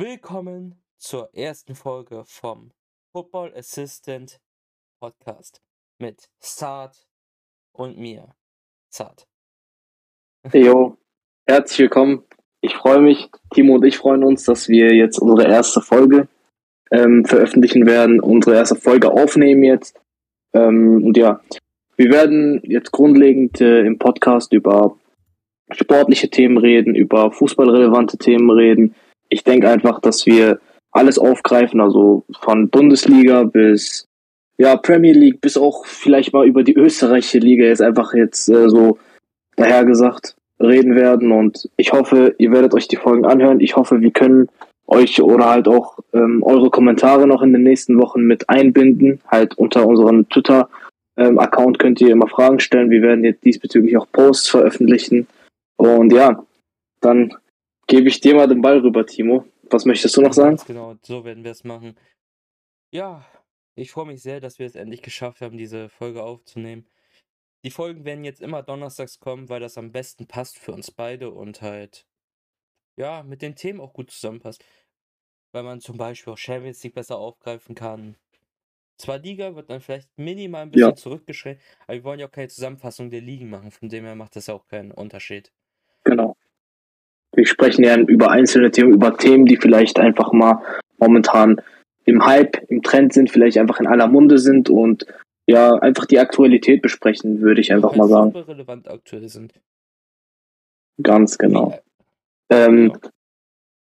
Willkommen zur ersten Folge vom Football Assistant Podcast mit Saad und mir. Saad. Jo, herzlich willkommen. Ich freue mich, Timo und ich freuen uns, dass wir jetzt unsere erste Folge ähm, veröffentlichen werden, unsere erste Folge aufnehmen jetzt. Ähm, und ja, wir werden jetzt grundlegend äh, im Podcast über sportliche Themen reden, über fußballrelevante Themen reden. Ich denke einfach, dass wir alles aufgreifen, also von Bundesliga bis ja Premier League bis auch vielleicht mal über die österreichische Liga jetzt einfach jetzt äh, so dahergesagt reden werden und ich hoffe, ihr werdet euch die Folgen anhören. Ich hoffe, wir können euch oder halt auch ähm, eure Kommentare noch in den nächsten Wochen mit einbinden. Halt unter unserem Twitter-Account ähm, könnt ihr immer Fragen stellen. Wir werden jetzt diesbezüglich auch Posts veröffentlichen. Und ja, dann gebe ich dir mal den Ball rüber, Timo. Was möchtest du noch sagen? Ganz genau, so werden wir es machen. Ja, ich freue mich sehr, dass wir es endlich geschafft haben, diese Folge aufzunehmen. Die Folgen werden jetzt immer donnerstags kommen, weil das am besten passt für uns beide und halt, ja, mit den Themen auch gut zusammenpasst. Weil man zum Beispiel auch Champions League besser aufgreifen kann. Zwar Liga wird dann vielleicht minimal ein bisschen ja. zurückgeschränkt, aber wir wollen ja auch keine Zusammenfassung der Ligen machen, von dem her macht das auch keinen Unterschied. Genau. Wir sprechen ja über einzelne Themen, über Themen, die vielleicht einfach mal momentan im Hype, im Trend sind, vielleicht einfach in aller Munde sind und ja, einfach die Aktualität besprechen, würde ich einfach mal sagen. Relevant aktuell sind. Ganz genau. Ähm,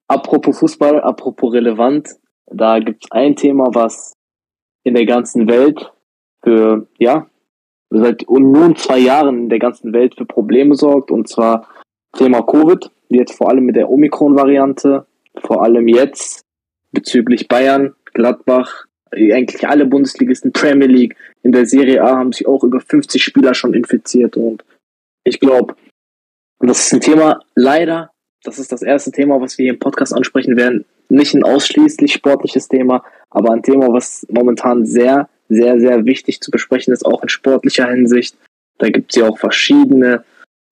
apropos Fußball, apropos relevant, da gibt es ein Thema, was in der ganzen Welt für, ja, seit nun zwei Jahren in der ganzen Welt für Probleme sorgt, und zwar Thema Covid, jetzt vor allem mit der Omikron-Variante, vor allem jetzt bezüglich Bayern, Gladbach, eigentlich alle Bundesligisten, Premier League, in der Serie A haben sich auch über 50 Spieler schon infiziert und ich glaube, das ist ein Thema, leider, das ist das erste Thema, was wir hier im Podcast ansprechen werden, nicht ein ausschließlich sportliches Thema, aber ein Thema, was momentan sehr, sehr, sehr wichtig zu besprechen ist, auch in sportlicher Hinsicht. Da gibt es ja auch verschiedene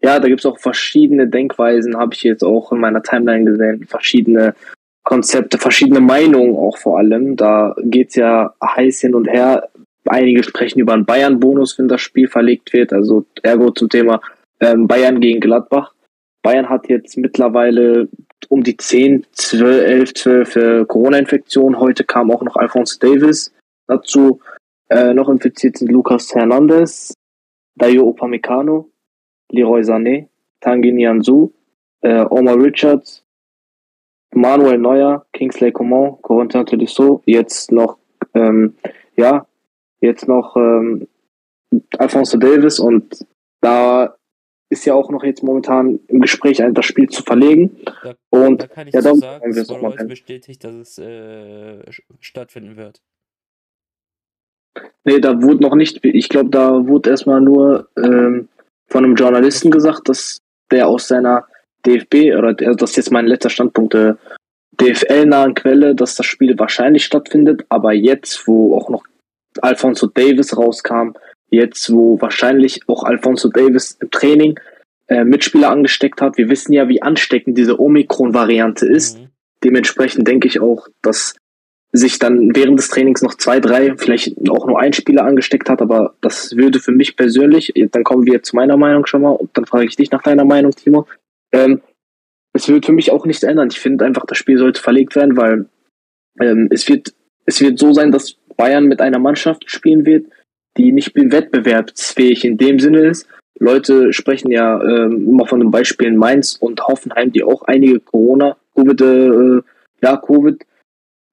ja, da gibt es auch verschiedene Denkweisen, habe ich jetzt auch in meiner Timeline gesehen, verschiedene Konzepte, verschiedene Meinungen auch vor allem. Da geht es ja heiß hin und her. Einige sprechen über einen Bayern-Bonus, wenn das Spiel verlegt wird, also ergo zum Thema ähm, Bayern gegen Gladbach. Bayern hat jetzt mittlerweile um die 10, 12, 11, 12 äh, Corona-Infektionen. Heute kam auch noch Alphonse Davis dazu. Äh, noch infiziert sind Lucas Hernandez, Dayo Opamecano, Leroy Sané, Tanguy Nianzou, äh, Omar Richards, Manuel Neuer, Kingsley Coman, Corentin Tolisso, jetzt noch, ähm, ja, jetzt noch ähm, Alfonso Davis und da ist ja auch noch jetzt momentan im Gespräch, das Spiel zu verlegen. Da, und da kann ich ja, so sagen, es wurde bestätigt, dass es äh, stattfinden wird. Nee, da wurde noch nicht, ich glaube, da wurde erstmal nur ähm, von einem Journalisten gesagt, dass der aus seiner DFB, oder das ist jetzt mein letzter Standpunkt, äh, DFL-nahen Quelle, dass das Spiel wahrscheinlich stattfindet, aber jetzt, wo auch noch Alfonso Davis rauskam, jetzt, wo wahrscheinlich auch Alfonso Davis im Training äh, Mitspieler angesteckt hat, wir wissen ja, wie ansteckend diese Omikron-Variante ist. Mhm. Dementsprechend denke ich auch, dass sich dann während des Trainings noch zwei, drei, vielleicht auch nur ein Spieler angesteckt hat, aber das würde für mich persönlich, dann kommen wir zu meiner Meinung schon mal und dann frage ich dich nach deiner Meinung, Timo. Ähm, es wird für mich auch nichts ändern. Ich finde einfach, das Spiel sollte verlegt werden, weil ähm, es wird es wird so sein, dass Bayern mit einer Mannschaft spielen wird, die nicht wettbewerbsfähig in dem Sinne ist. Leute sprechen ja ähm, immer von den Beispielen Mainz und Hoffenheim, die auch einige Corona, Covid, äh, ja, Covid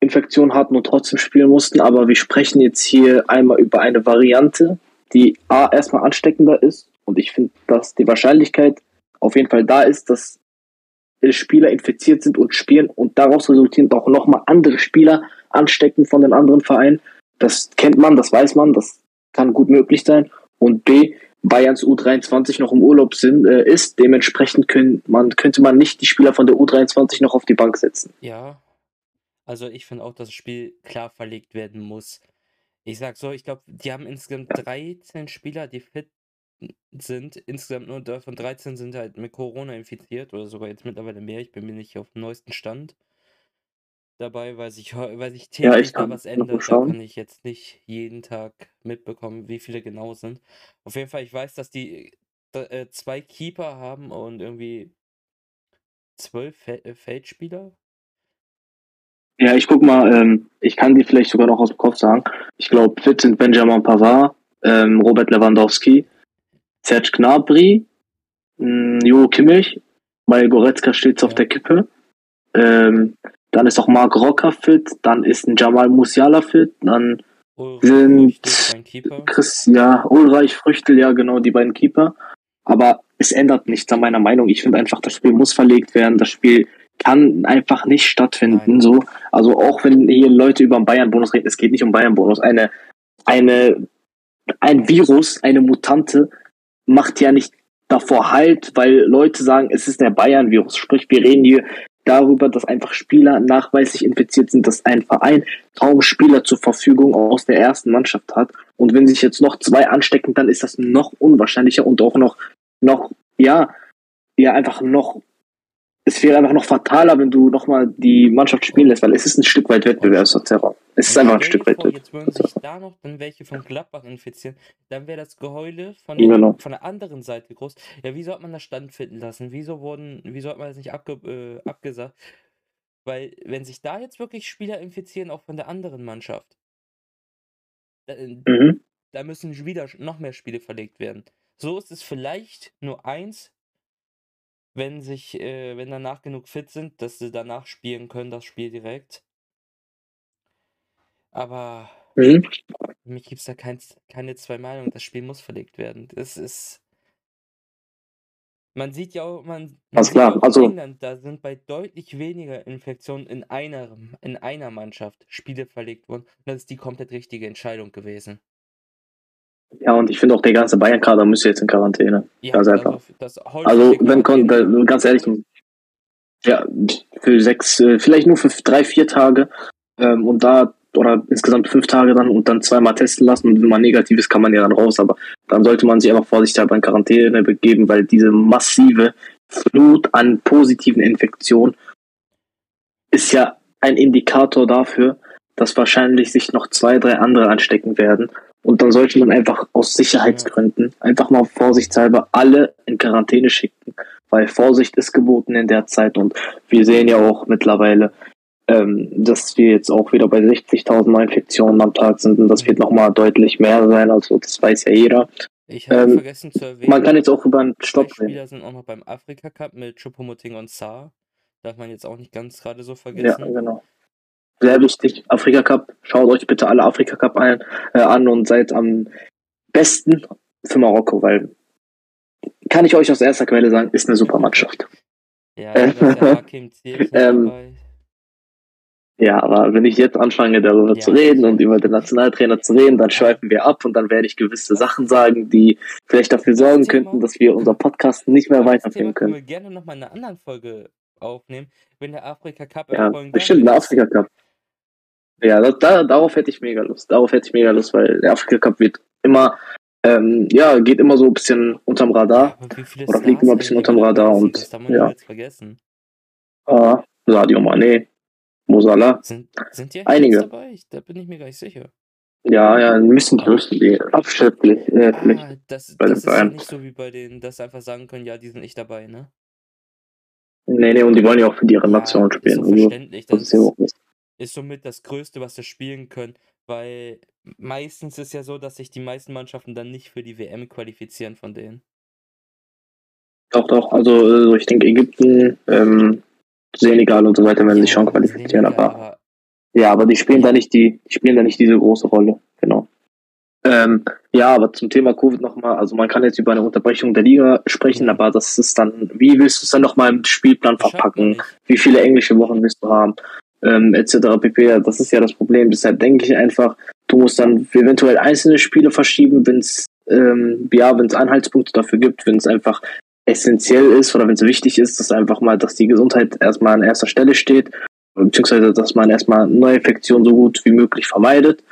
Infektion hatten und trotzdem spielen mussten. Aber wir sprechen jetzt hier einmal über eine Variante, die A erstmal ansteckender ist. Und ich finde, dass die Wahrscheinlichkeit auf jeden Fall da ist, dass Spieler infiziert sind und spielen und daraus resultierend auch nochmal andere Spieler anstecken von den anderen Vereinen. Das kennt man, das weiß man, das kann gut möglich sein. Und B, Bayerns U23 noch im Urlaub sind, äh, ist, dementsprechend können man, könnte man nicht die Spieler von der U23 noch auf die Bank setzen. Ja, also ich finde auch, dass das Spiel klar verlegt werden muss. Ich sag so, ich glaube, die haben insgesamt 13 Spieler, die fit sind. Insgesamt nur davon 13 sind halt mit Corona infiziert oder sogar jetzt mittlerweile mehr. Ich bin mir nicht auf dem neuesten Stand. dabei, weil sich, weil sich täglich ja, da was ändert. Da kann ich jetzt nicht jeden Tag mitbekommen, wie viele genau sind. Auf jeden Fall, ich weiß, dass die äh, zwei Keeper haben und irgendwie zwölf Fe äh, Feldspieler. Ja, ich guck mal, ähm, ich kann die vielleicht sogar noch aus dem Kopf sagen. Ich glaube, fit sind Benjamin Pavard, ähm, Robert Lewandowski, Serge Gnabry, hm, Jo Kimmich, weil Goretzka steht auf der Kippe. Ähm, dann ist auch Marc Rocker fit, dann ist ein Jamal Musiala fit, dann Ulreich sind Chris, ja, Ulreich, Früchtel, ja genau, die beiden Keeper. Aber es ändert nichts an meiner Meinung. Ich finde einfach, das Spiel muss verlegt werden. Das Spiel kann einfach nicht stattfinden. So, also auch wenn hier Leute über den Bayern-Bonus reden, es geht nicht um Bayern-Bonus. Eine, eine, ein Virus, eine Mutante macht ja nicht davor halt, weil Leute sagen, es ist der Bayern-Virus. Sprich, wir reden hier darüber, dass einfach Spieler nachweislich infiziert sind, dass ein Verein kaum Spieler zur Verfügung aus der ersten Mannschaft hat. Und wenn sich jetzt noch zwei anstecken, dann ist das noch unwahrscheinlicher und auch noch, noch, ja, ja, einfach noch es wäre einfach noch fataler, wenn du nochmal die Mannschaft spielen lässt, weil es ist ein Stück weit Wettbewerbsverzerrung. Es ist einfach ein Stück weit Jetzt würden sich da noch dann welche von Gladbach infizieren, dann wäre das Geheule von, den, genau. von der anderen Seite groß. Ja, wie sollte man das stattfinden lassen? Wieso wurden, wieso hat man das nicht abge, äh, abgesagt? Weil, wenn sich da jetzt wirklich Spieler infizieren, auch von der anderen Mannschaft, da, äh, mhm. da müssen wieder noch mehr Spiele verlegt werden. So ist es vielleicht nur eins wenn sich, äh, wenn danach genug fit sind, dass sie danach spielen können, das Spiel direkt. Aber mhm. für mich gibt es da kein, keine zwei Meinungen. Das Spiel muss verlegt werden. Das ist. Man sieht ja auch, man, man klar. Also, England, da sind bei deutlich weniger Infektionen in einer, in einer Mannschaft Spiele verlegt worden. Das ist die komplett richtige Entscheidung gewesen. Ja, und ich finde auch, der ganze Bayern-Kader müsste jetzt in Quarantäne. Ja, ganz einfach. Das also, wenn, ganz ehrlich, ja, für sechs, äh, vielleicht nur für drei, vier Tage ähm, und da, oder insgesamt fünf Tage dann und dann zweimal testen lassen und wenn man negativ ist, kann man ja dann raus, aber dann sollte man sich einfach vorsichtshalber in Quarantäne begeben, weil diese massive Flut an positiven Infektionen ist ja ein Indikator dafür, dass wahrscheinlich sich noch zwei, drei andere anstecken werden und dann sollte man einfach aus Sicherheitsgründen einfach mal vorsichtshalber alle in Quarantäne schicken, weil Vorsicht ist geboten in der Zeit und wir sehen ja auch mittlerweile, ähm, dass wir jetzt auch wieder bei 60.000 Neuinfektionen am Tag sind und das wird nochmal deutlich mehr sein, also das weiß ja jeder. Ich habe ähm, vergessen zu erwähnen, man kann jetzt auch über einen Stopp reden. Spieler sind auch noch beim Afrika Cup mit Chupomoting und Saar. Darf man jetzt auch nicht ganz gerade so vergessen. Ja, genau sehr wichtig. Afrika Cup, schaut euch bitte alle Afrika Cup ein, äh, an und seid am besten für Marokko, weil kann ich euch aus erster Quelle sagen, ist eine super Mannschaft. Ja, ähm, ja, aber wenn ich jetzt anfange, darüber ja, zu reden und über den Nationaltrainer zu reden, dann schweifen wir ab und dann werde ich gewisse Sachen sagen, die vielleicht dafür sorgen könnten, dass wir unser Podcast nicht mehr weiterführen können. Ich würde gerne nochmal in einer anderen Folge aufnehmen, wenn der Afrika Cup ja, bestimmt der Afrika Cup. Ja, das, da, darauf hätte ich mega Lust. Darauf hätte ich mega Lust, weil der Afrika Cup wird immer, ähm, ja, geht immer so ein bisschen unterm Radar. Ja, oder fliegt immer ein bisschen unterm Radar und das ja. Jetzt vergessen. Ah, Sadio Mane, Mosala. Sind, sind die Einige dabei? Da bin ich mir gar nicht sicher. Ja, ja, ein bisschen größten die abschätzlich. Äh, ah, das, das ist ja nicht so wie bei denen, dass sie einfach sagen können, ja, die sind nicht dabei, ne? Nee, nee, und die wollen ja auch für ihre Nation ja, spielen. Ist so also, verständlich. Das, das ist, ist somit das Größte, was sie spielen können, weil meistens ist ja so, dass sich die meisten Mannschaften dann nicht für die WM qualifizieren von denen. Doch, doch, also, also ich denke Ägypten, ähm, Senegal und so weiter werden sich schon qualifizieren, Senegal, aber, aber, ja, aber die spielen da nicht die, die spielen da nicht diese große Rolle, genau. Ähm, ja, aber zum Thema Covid nochmal, also man kann jetzt über eine Unterbrechung der Liga sprechen, aber das ist dann, wie willst du es dann nochmal im Spielplan verpacken? Wie viele englische Wochen willst du haben? Ähm, etc. pp. Das ist ja das Problem. Deshalb denke ich einfach, du musst dann eventuell einzelne Spiele verschieben, wenn es ähm, ja, wenn es Anhaltspunkte dafür gibt, wenn es einfach essentiell ist oder wenn es wichtig ist, dass einfach mal, dass die Gesundheit erstmal an erster Stelle steht, beziehungsweise dass man erstmal Neuinfektionen so gut wie möglich vermeidet.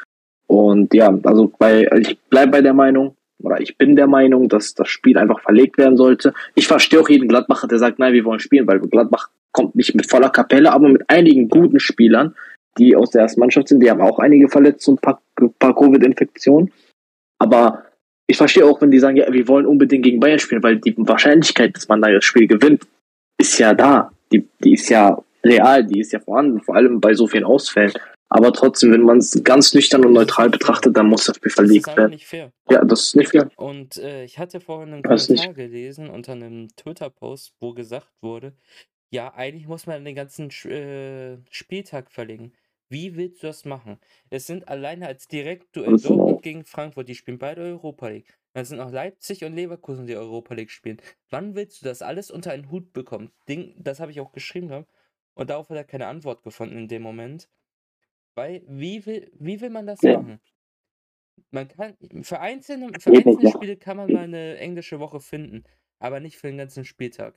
Und ja, also bei, ich bleibe bei der Meinung, oder ich bin der Meinung, dass das Spiel einfach verlegt werden sollte. Ich verstehe auch jeden Gladbacher, der sagt, nein, wir wollen spielen, weil Gladbach kommt nicht mit voller Kapelle, aber mit einigen guten Spielern, die aus der ersten Mannschaft sind. Die haben auch einige Verletzungen, ein paar, paar Covid-Infektionen. Aber ich verstehe auch, wenn die sagen, ja, wir wollen unbedingt gegen Bayern spielen, weil die Wahrscheinlichkeit, dass man da das Spiel gewinnt, ist ja da. Die, die ist ja real, die ist ja vorhanden, vor allem bei so vielen Ausfällen. Aber trotzdem, wenn man es ganz nüchtern und neutral betrachtet, dann muss das Spiel verlegt werden. Das ist nicht fair. Ja, das ist nicht fair. Und äh, ich hatte vorhin einen Kommentar gelesen unter einem Twitter-Post, wo gesagt wurde, ja, eigentlich muss man den ganzen äh, Spieltag verlegen. Wie willst du das machen? Es sind alleine als Direktduell Dortmund gegen Frankfurt, die spielen beide Europa League. Dann sind auch Leipzig und Leverkusen, die Europa League spielen. Wann willst du das alles unter einen Hut bekommen? Ding, das habe ich auch geschrieben und darauf hat er keine Antwort gefunden in dem Moment. Weil, wie will, wie will man das ja. machen? Man kann, für einzelne, für einzelne Spiele kann man mal eine englische Woche finden, aber nicht für den ganzen Spieltag.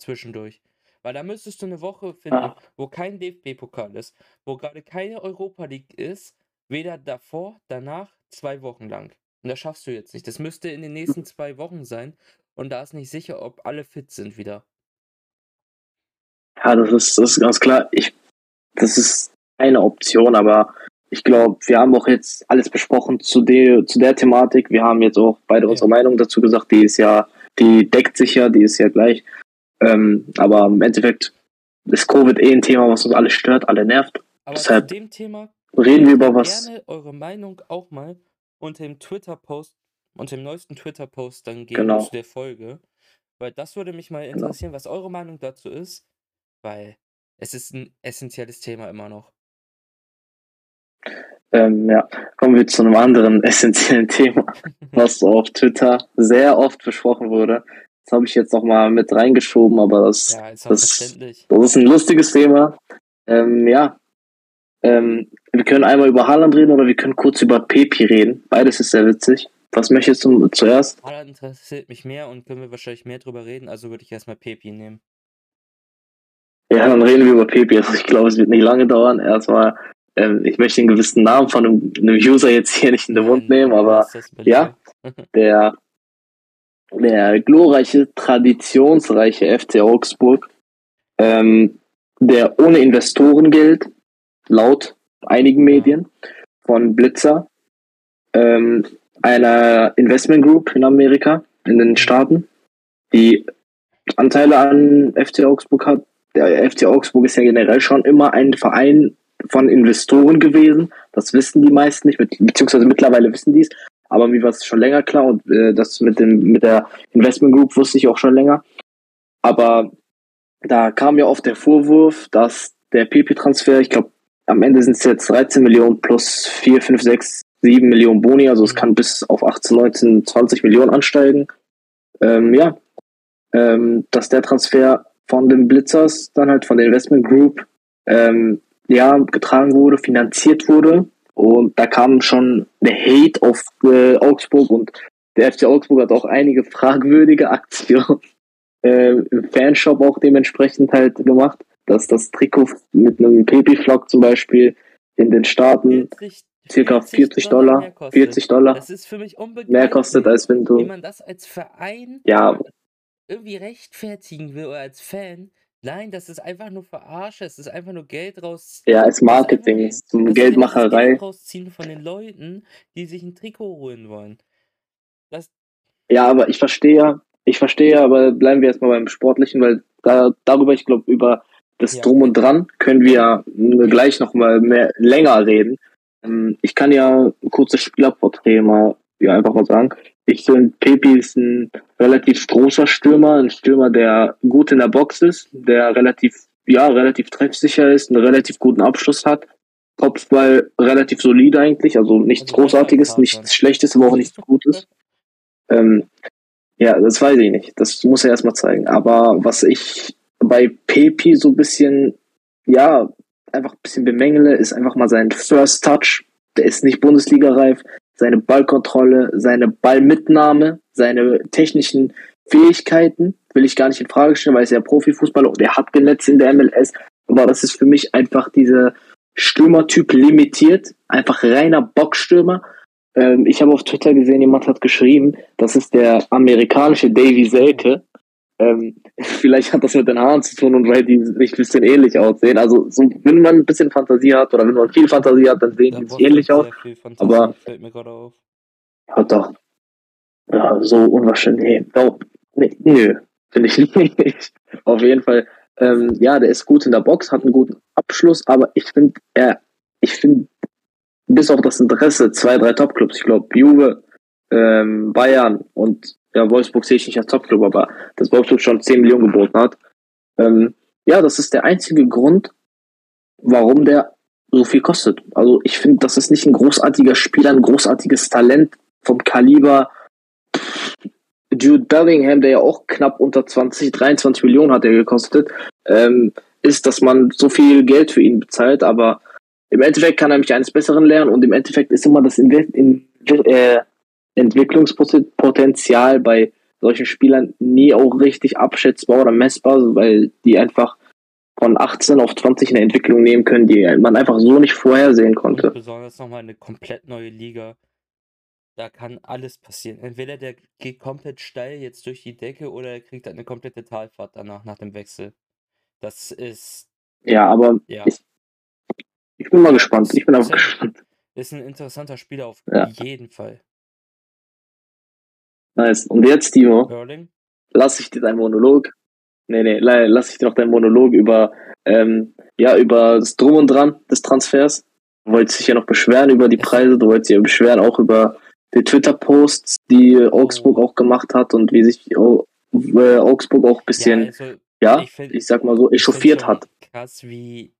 Zwischendurch. Weil da müsstest du eine Woche finden, ah. wo kein DFB-Pokal ist, wo gerade keine Europa League ist, weder davor, danach, zwei Wochen lang. Und das schaffst du jetzt nicht. Das müsste in den nächsten zwei Wochen sein. Und da ist nicht sicher, ob alle fit sind wieder. Ja, das ist, das ist ganz klar. Ich das ist eine Option, aber ich glaube, wir haben auch jetzt alles besprochen zu der, zu der Thematik. Wir haben jetzt auch beide ja. unsere Meinung dazu gesagt. Die ist ja, die deckt sich ja, die ist ja gleich. Ähm, aber im Endeffekt ist Covid eh ein Thema, was uns alle stört, alle nervt. Aber Deshalb zu dem Thema reden wir über was. gerne eure Meinung auch mal unter dem Twitter-Post, unter dem neuesten Twitter-Post dann geben genau. zu der Folge. Weil das würde mich mal genau. interessieren, genau. was eure Meinung dazu ist. Weil es ist ein essentielles Thema immer noch. Ähm, ja, kommen wir zu einem anderen essentiellen Thema, was auf Twitter sehr oft besprochen wurde. Das habe ich jetzt noch mal mit reingeschoben, aber das, ja, das, das ist ein lustiges Thema. Ähm, ja, ähm, wir können einmal über Haaland reden oder wir können kurz über Pepi reden. Beides ist sehr witzig. Was möchtest du zuerst? Haaland interessiert mich mehr und können wir wahrscheinlich mehr drüber reden, also würde ich erstmal Pepi nehmen. Ja, dann reden wir über Pepe. Also ich glaube, es wird nicht lange dauern. Erstmal, ähm, ich möchte einen gewissen Namen von einem, einem User jetzt hier nicht in den Mund nehmen, aber ja, der, der glorreiche, traditionsreiche FC Augsburg, ähm, der ohne Investorengeld, laut einigen Medien, von Blitzer, ähm, einer Investment Group in Amerika, in den Staaten, die Anteile an FC Augsburg hat, der FC Augsburg ist ja generell schon immer ein Verein von Investoren gewesen. Das wissen die meisten nicht, beziehungsweise mittlerweile wissen die es. Aber mir war es schon länger klar und äh, das mit, dem, mit der Investment Group wusste ich auch schon länger. Aber da kam ja oft der Vorwurf, dass der PP-Transfer, ich glaube, am Ende sind es jetzt 13 Millionen plus 4, 5, 6, 7 Millionen Boni, also es kann bis auf 18, 19, 20 Millionen ansteigen. Ähm, ja, ähm, dass der Transfer von den Blitzers, dann halt von der Investment Group, ähm, ja, getragen wurde, finanziert wurde. Und da kam schon der Hate auf äh, Augsburg und der FC Augsburg hat auch einige fragwürdige Aktionen äh, im Fanshop auch dementsprechend halt gemacht, dass das Trikot mit einem PP-Flock zum Beispiel in den Staaten 40, circa 40 Dollar, 40 Dollar das ist für mich mehr kostet, als wenn du. Wie man das als Verein ja, irgendwie rechtfertigen will oder als Fan. Nein, das ist einfach nur Verarsche, es ist einfach nur Geld raus. Ja, es ist Marketing, es ist Geldmacherei. Geld rausziehen von den Leuten, die sich ein Trikot holen wollen. Das ja, aber ich verstehe, ich verstehe, aber bleiben wir erstmal beim Sportlichen, weil da, darüber, ich glaube, über das ja, Drum und Dran können wir ja. gleich nochmal mehr länger reden. Ähm, ich kann ja ein kurzes Spielerporträt mal ja, einfach mal sagen. Ich finde, Pepe ist ein relativ großer Stürmer, ein Stürmer, der gut in der Box ist, der relativ, ja, relativ treffsicher ist, einen relativ guten Abschluss hat. Kopfball relativ solide eigentlich, also nichts also Großartiges, nichts Schlechtes, aber auch nichts Gutes. Ähm, ja, das weiß ich nicht. Das muss er erstmal zeigen. Aber was ich bei Pepe so ein bisschen, ja, einfach ein bisschen bemängele, ist einfach mal sein First Touch. Der ist nicht Bundesliga-reif seine Ballkontrolle, seine Ballmitnahme, seine technischen Fähigkeiten will ich gar nicht in Frage stellen, weil er ist ja Profifußballer und er hat genetzt in der MLS. Aber das ist für mich einfach dieser Stürmertyp limitiert, einfach reiner Boxstürmer. Ähm, ich habe auf Twitter gesehen, jemand hat geschrieben, das ist der amerikanische Davy Selke. Ähm, vielleicht hat das mit den Haaren zu tun und weil die sich ein bisschen ähnlich aussehen. Also so, wenn man ein bisschen Fantasie hat oder wenn man viel Fantasie hat, dann sehen die sich ähnlich aus. Aber fällt mir gerade auf. Ja, doch. Ja, so unwahrscheinlich. Nee, doch. Nee, nö, finde ich nicht. Auf jeden Fall. Ähm, ja, der ist gut in der Box, hat einen guten Abschluss, aber ich finde, er, ich finde, bis auf das Interesse, zwei, drei Topclubs, ich glaube, Juve, ähm, Bayern und ja, Wolfsburg sehe ich nicht als Topclub, aber dass Wolfsburg schon 10 Millionen geboten hat. Ähm, ja, das ist der einzige Grund, warum der so viel kostet. Also ich finde, das ist nicht ein großartiger Spieler, ein großartiges Talent vom Kaliber Jude Bellingham, der ja auch knapp unter 20, 23 Millionen hat er gekostet, ähm, ist, dass man so viel Geld für ihn bezahlt, aber im Endeffekt kann er mich eines Besseren lernen und im Endeffekt ist immer das in, in, äh, Entwicklungspotenzial bei solchen Spielern nie auch richtig abschätzbar oder messbar, weil die einfach von 18 auf 20 eine Entwicklung nehmen können, die man einfach so nicht vorhersehen konnte. Und besonders nochmal eine komplett neue Liga. Da kann alles passieren. Entweder der geht komplett steil jetzt durch die Decke oder er kriegt eine komplette Talfahrt danach, nach dem Wechsel. Das ist. Ja, aber ja. Ich, ich bin mal gespannt. Ich bin auch gespannt. Ist ein interessanter Spieler auf ja. jeden Fall. Nice. Und jetzt, Timo, Erling? lass ich dir deinen Monolog. Nee, nee, lass ich dir noch deinen Monolog über, ähm, ja, über das Drum und Dran des Transfers. Du wolltest dich ja noch beschweren über die Preise, du wolltest dich ja beschweren auch über die Twitter-Posts, die Augsburg oh. auch gemacht hat und wie sich äh, Augsburg auch ein bisschen, ja, also, ja ich, find, ich, sag mal so, echauffiert hat. Krass, wie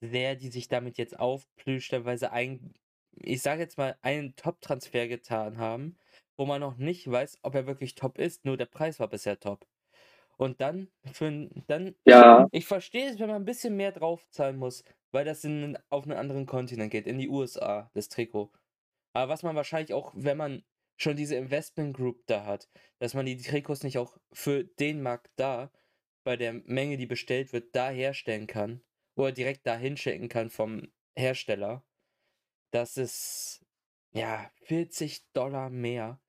sehr die sich damit jetzt aufplüscht, weil sie ein, ich sage jetzt mal, einen Top-Transfer getan haben wo man noch nicht weiß, ob er wirklich top ist, nur der Preis war bisher top. Und dann, für, dann, ja. ich verstehe es, wenn man ein bisschen mehr draufzahlen muss, weil das in, auf einen anderen Kontinent geht, in die USA, das Trikot. Aber was man wahrscheinlich auch, wenn man schon diese Investment Group da hat, dass man die Trikots nicht auch für den Markt da, bei der Menge, die bestellt wird, da herstellen kann oder direkt da hinschicken kann vom Hersteller. Das ist ja 40 Dollar mehr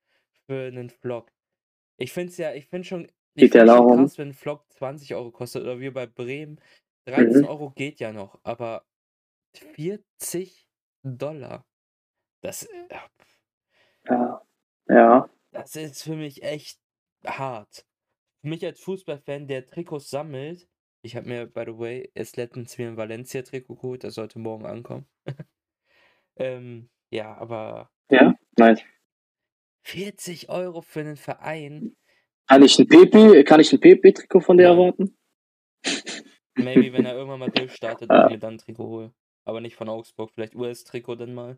für einen Vlog. Ich finde es ja, ich finde schon, ich find schon krass, wenn ein Vlog 20 Euro kostet oder wie bei Bremen. 13 mhm. Euro geht ja noch, aber 40 Dollar. Das, äh, ja, ja. Das ist für mich echt hart. Für mich als Fußballfan, der Trikots sammelt, ich habe mir, by the way, erst letztens mir ein Valencia-Trikot geholt, das sollte morgen ankommen. ähm, ja, aber. Ja, nice. 40 Euro für einen Verein. Kann ich ein Pepe, kann ich ein Pepe-Trikot von dir ja. erwarten? Maybe, wenn er irgendwann mal durchstartet, ah. mir dann ein Trikot hole. Aber nicht von Augsburg, vielleicht US-Trikot dann mal.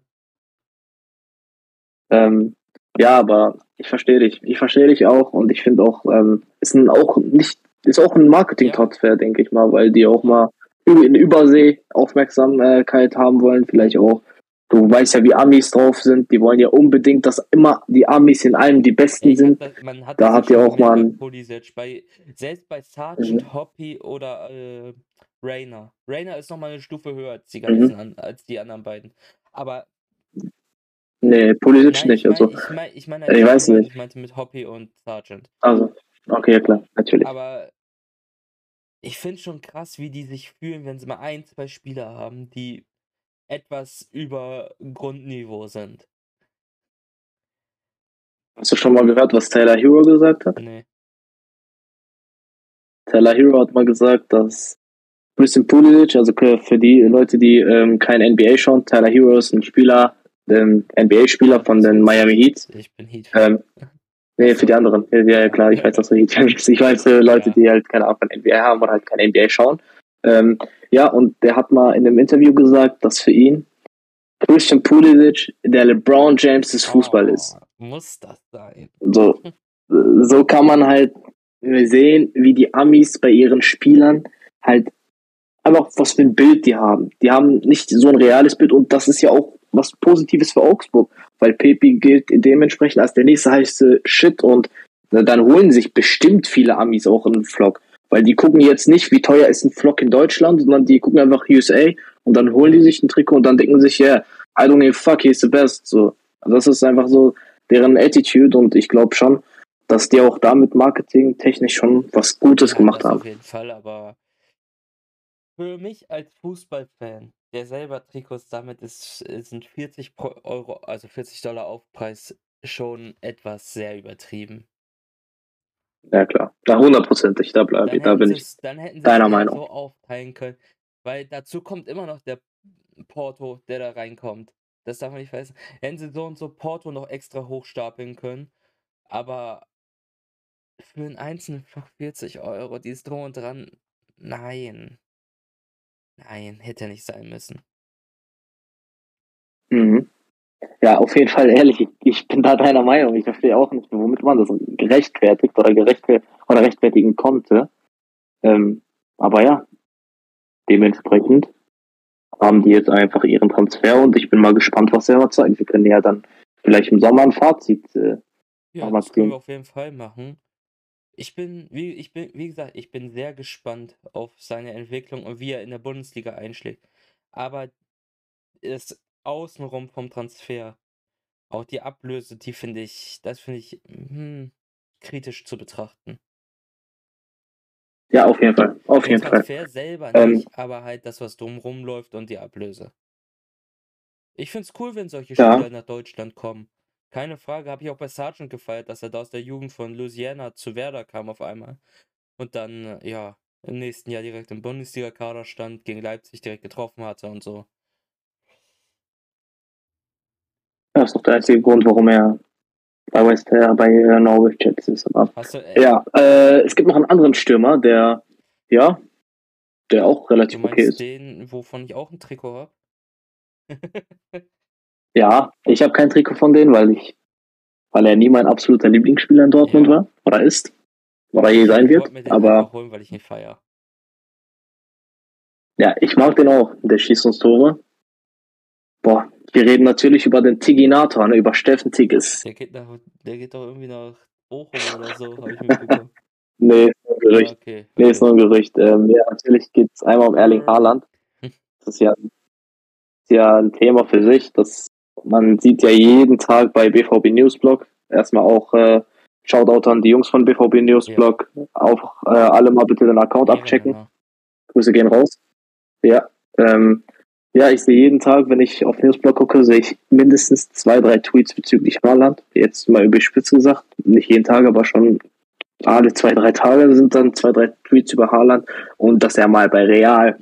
Ähm, ja, aber ich verstehe dich. Ich verstehe dich auch und ich finde auch, ähm, ist ein auch nicht, ist auch ein Marketing-Transfer, ja. denke ich mal, weil die auch mal in Übersee Aufmerksamkeit haben wollen, vielleicht auch Du weißt ja, wie Amis drauf sind. Die wollen ja unbedingt, dass immer die Amis in allem die Besten sind. Hat da hat ja auch mal ein bei, selbst bei Sargent, mhm. Hoppy oder äh, Rainer. Rainer ist noch mal eine Stufe höher als die, ganzen, mhm. als die anderen beiden. Aber Nee, Pulisic nicht. Ich mein, also, ich, mein, ich, meine, ich weiß nicht. Ich meinte mit Hoppy und Sargent. Also, okay, ja klar, natürlich. Aber ich finde schon krass, wie die sich fühlen, wenn sie mal ein, zwei Spieler haben, die etwas über Grundniveau sind. Hast du schon mal gehört, was Taylor Hero gesagt hat? Nee. Taylor Hero hat mal gesagt, dass Christian Pulisic, also für die Leute, die ähm, kein NBA schauen, Tyler Hero ist ein Spieler, ähm, NBA-Spieler von den Miami Heat. Ich bin Heat. Ähm, nee, für die anderen. Ja, klar, ich weiß, dass du Heat bist. Ich weiß für Leute, die halt keine Ahnung von NBA haben oder halt kein NBA schauen. Ähm, ja, und der hat mal in einem Interview gesagt, dass für ihn Christian Pulisic der LeBron James des Fußballs oh, ist. Muss das sein? So, so kann man halt sehen, wie die Amis bei ihren Spielern halt einfach was für ein Bild die haben. Die haben nicht so ein reales Bild und das ist ja auch was Positives für Augsburg, weil Pepe gilt dementsprechend als der nächste heiße Shit und dann holen sich bestimmt viele Amis auch einen Vlog. Weil die gucken jetzt nicht, wie teuer ist ein Flock in Deutschland, sondern die gucken einfach USA und dann holen die sich ein Trikot und dann denken sich, yeah, I don't give a fuck, he's the best. So. Also das ist einfach so deren Attitude und ich glaube schon, dass die auch damit marketingtechnisch schon was Gutes Ja, gemacht haben. auf jeden Fall, aber für mich als Fußballfan, der selber Trikots sammelt, ist, sind 40 Pro Euro, also 40 Dollar Aufpreis schon etwas sehr übertrieben. Ja, klar. Da hundertprozentig, da bleibe ich, da bin ich dann hätten sie deiner Meinung. so aufteilen können, weil dazu kommt immer noch der Porto, der da reinkommt. Das darf man nicht vergessen. Hätten sie so und so Porto noch extra hochstapeln können, aber für einen einzelnen Flock 40 Euro, dieses Drum und Dran, nein. Nein, hätte nicht sein müssen. Mhm. Ja, auf jeden Fall ehrlich, ich, bin da deiner Meinung. Ich verstehe auch nicht, womit man das gerechtfertigt oder, gerechtfer oder rechtfertigen konnte. Ähm, aber ja, dementsprechend haben die jetzt einfach ihren Transfer und ich bin mal gespannt, was er zeigt. Wir können ja dann vielleicht im Sommer ein Fazit. Äh, Ja, das können wir auf jeden Fall machen. Ich bin, wie, ich bin, wie gesagt, ich bin sehr gespannt auf seine Entwicklung und wie er in der Bundesliga einschlägt. Aber das Außenrum vom Transfer, auch die Ablöse, die finde ich, das finde ich hm, kritisch zu betrachten. ja, auf jeden Fall. Auf Den jeden Fall. Transfer selber Ähm, nicht, aber halt das, was drumrum läuft und die Ablöse. Ich finde es cool, wenn solche Ja. Spieler nach Deutschland kommen. Keine Frage, habe ich auch bei Sargent gefeiert, dass er da aus der Jugend von Louisiana zu Werder kam auf einmal. Und dann, äh, ja, im nächsten Jahr direkt im Bundesliga-Kader stand, gegen Leipzig direkt getroffen hatte und so. Das ist doch der einzige Grund, warum er bei West äh, bei Norwich jetzt ist. Aber du, äh, ja, äh, es gibt noch einen anderen Stürmer, der ja, der auch relativ okay ist. den, wovon ich auch ein Trikot habe? Ja, ich habe kein Trikot von denen, weil ich, weil er nie mein absoluter Lieblingsspieler in Dortmund Ja. war oder ist oder je sein ich wird. den Aber holen, weil ich ihn feier. ja, ich mag den auch. Der schießt uns Tore. Boah, wir reden natürlich über den Tiginator, ne, über Steffen Tigges. Der geht, nach, der geht doch irgendwie nach Bochum oder so, habe ich mitbekommen. Nee, ist nur ein Ja, Gerücht. okay. Nee, ist nur ein Gerücht. Ähm, ja, natürlich geht es einmal um Erling Haaland. Das ist ja, ist ja ein Thema für sich. Das, man sieht ja jeden Tag bei BVB Newsblog. Erstmal auch äh, Shoutout an die Jungs von BVB Newsblog. Auch äh, alle mal bitte den Account abchecken. Ehrenmänner. Grüße gehen raus. Ja, ähm, ja, ich sehe jeden Tag, wenn ich auf Newsblog gucke, sehe ich mindestens zwei, drei Tweets bezüglich Haaland. Jetzt mal überspitzt gesagt. Nicht jeden Tag, aber schon alle zwei, drei Tage sind dann zwei, drei Tweets über Haaland und dass er mal bei Real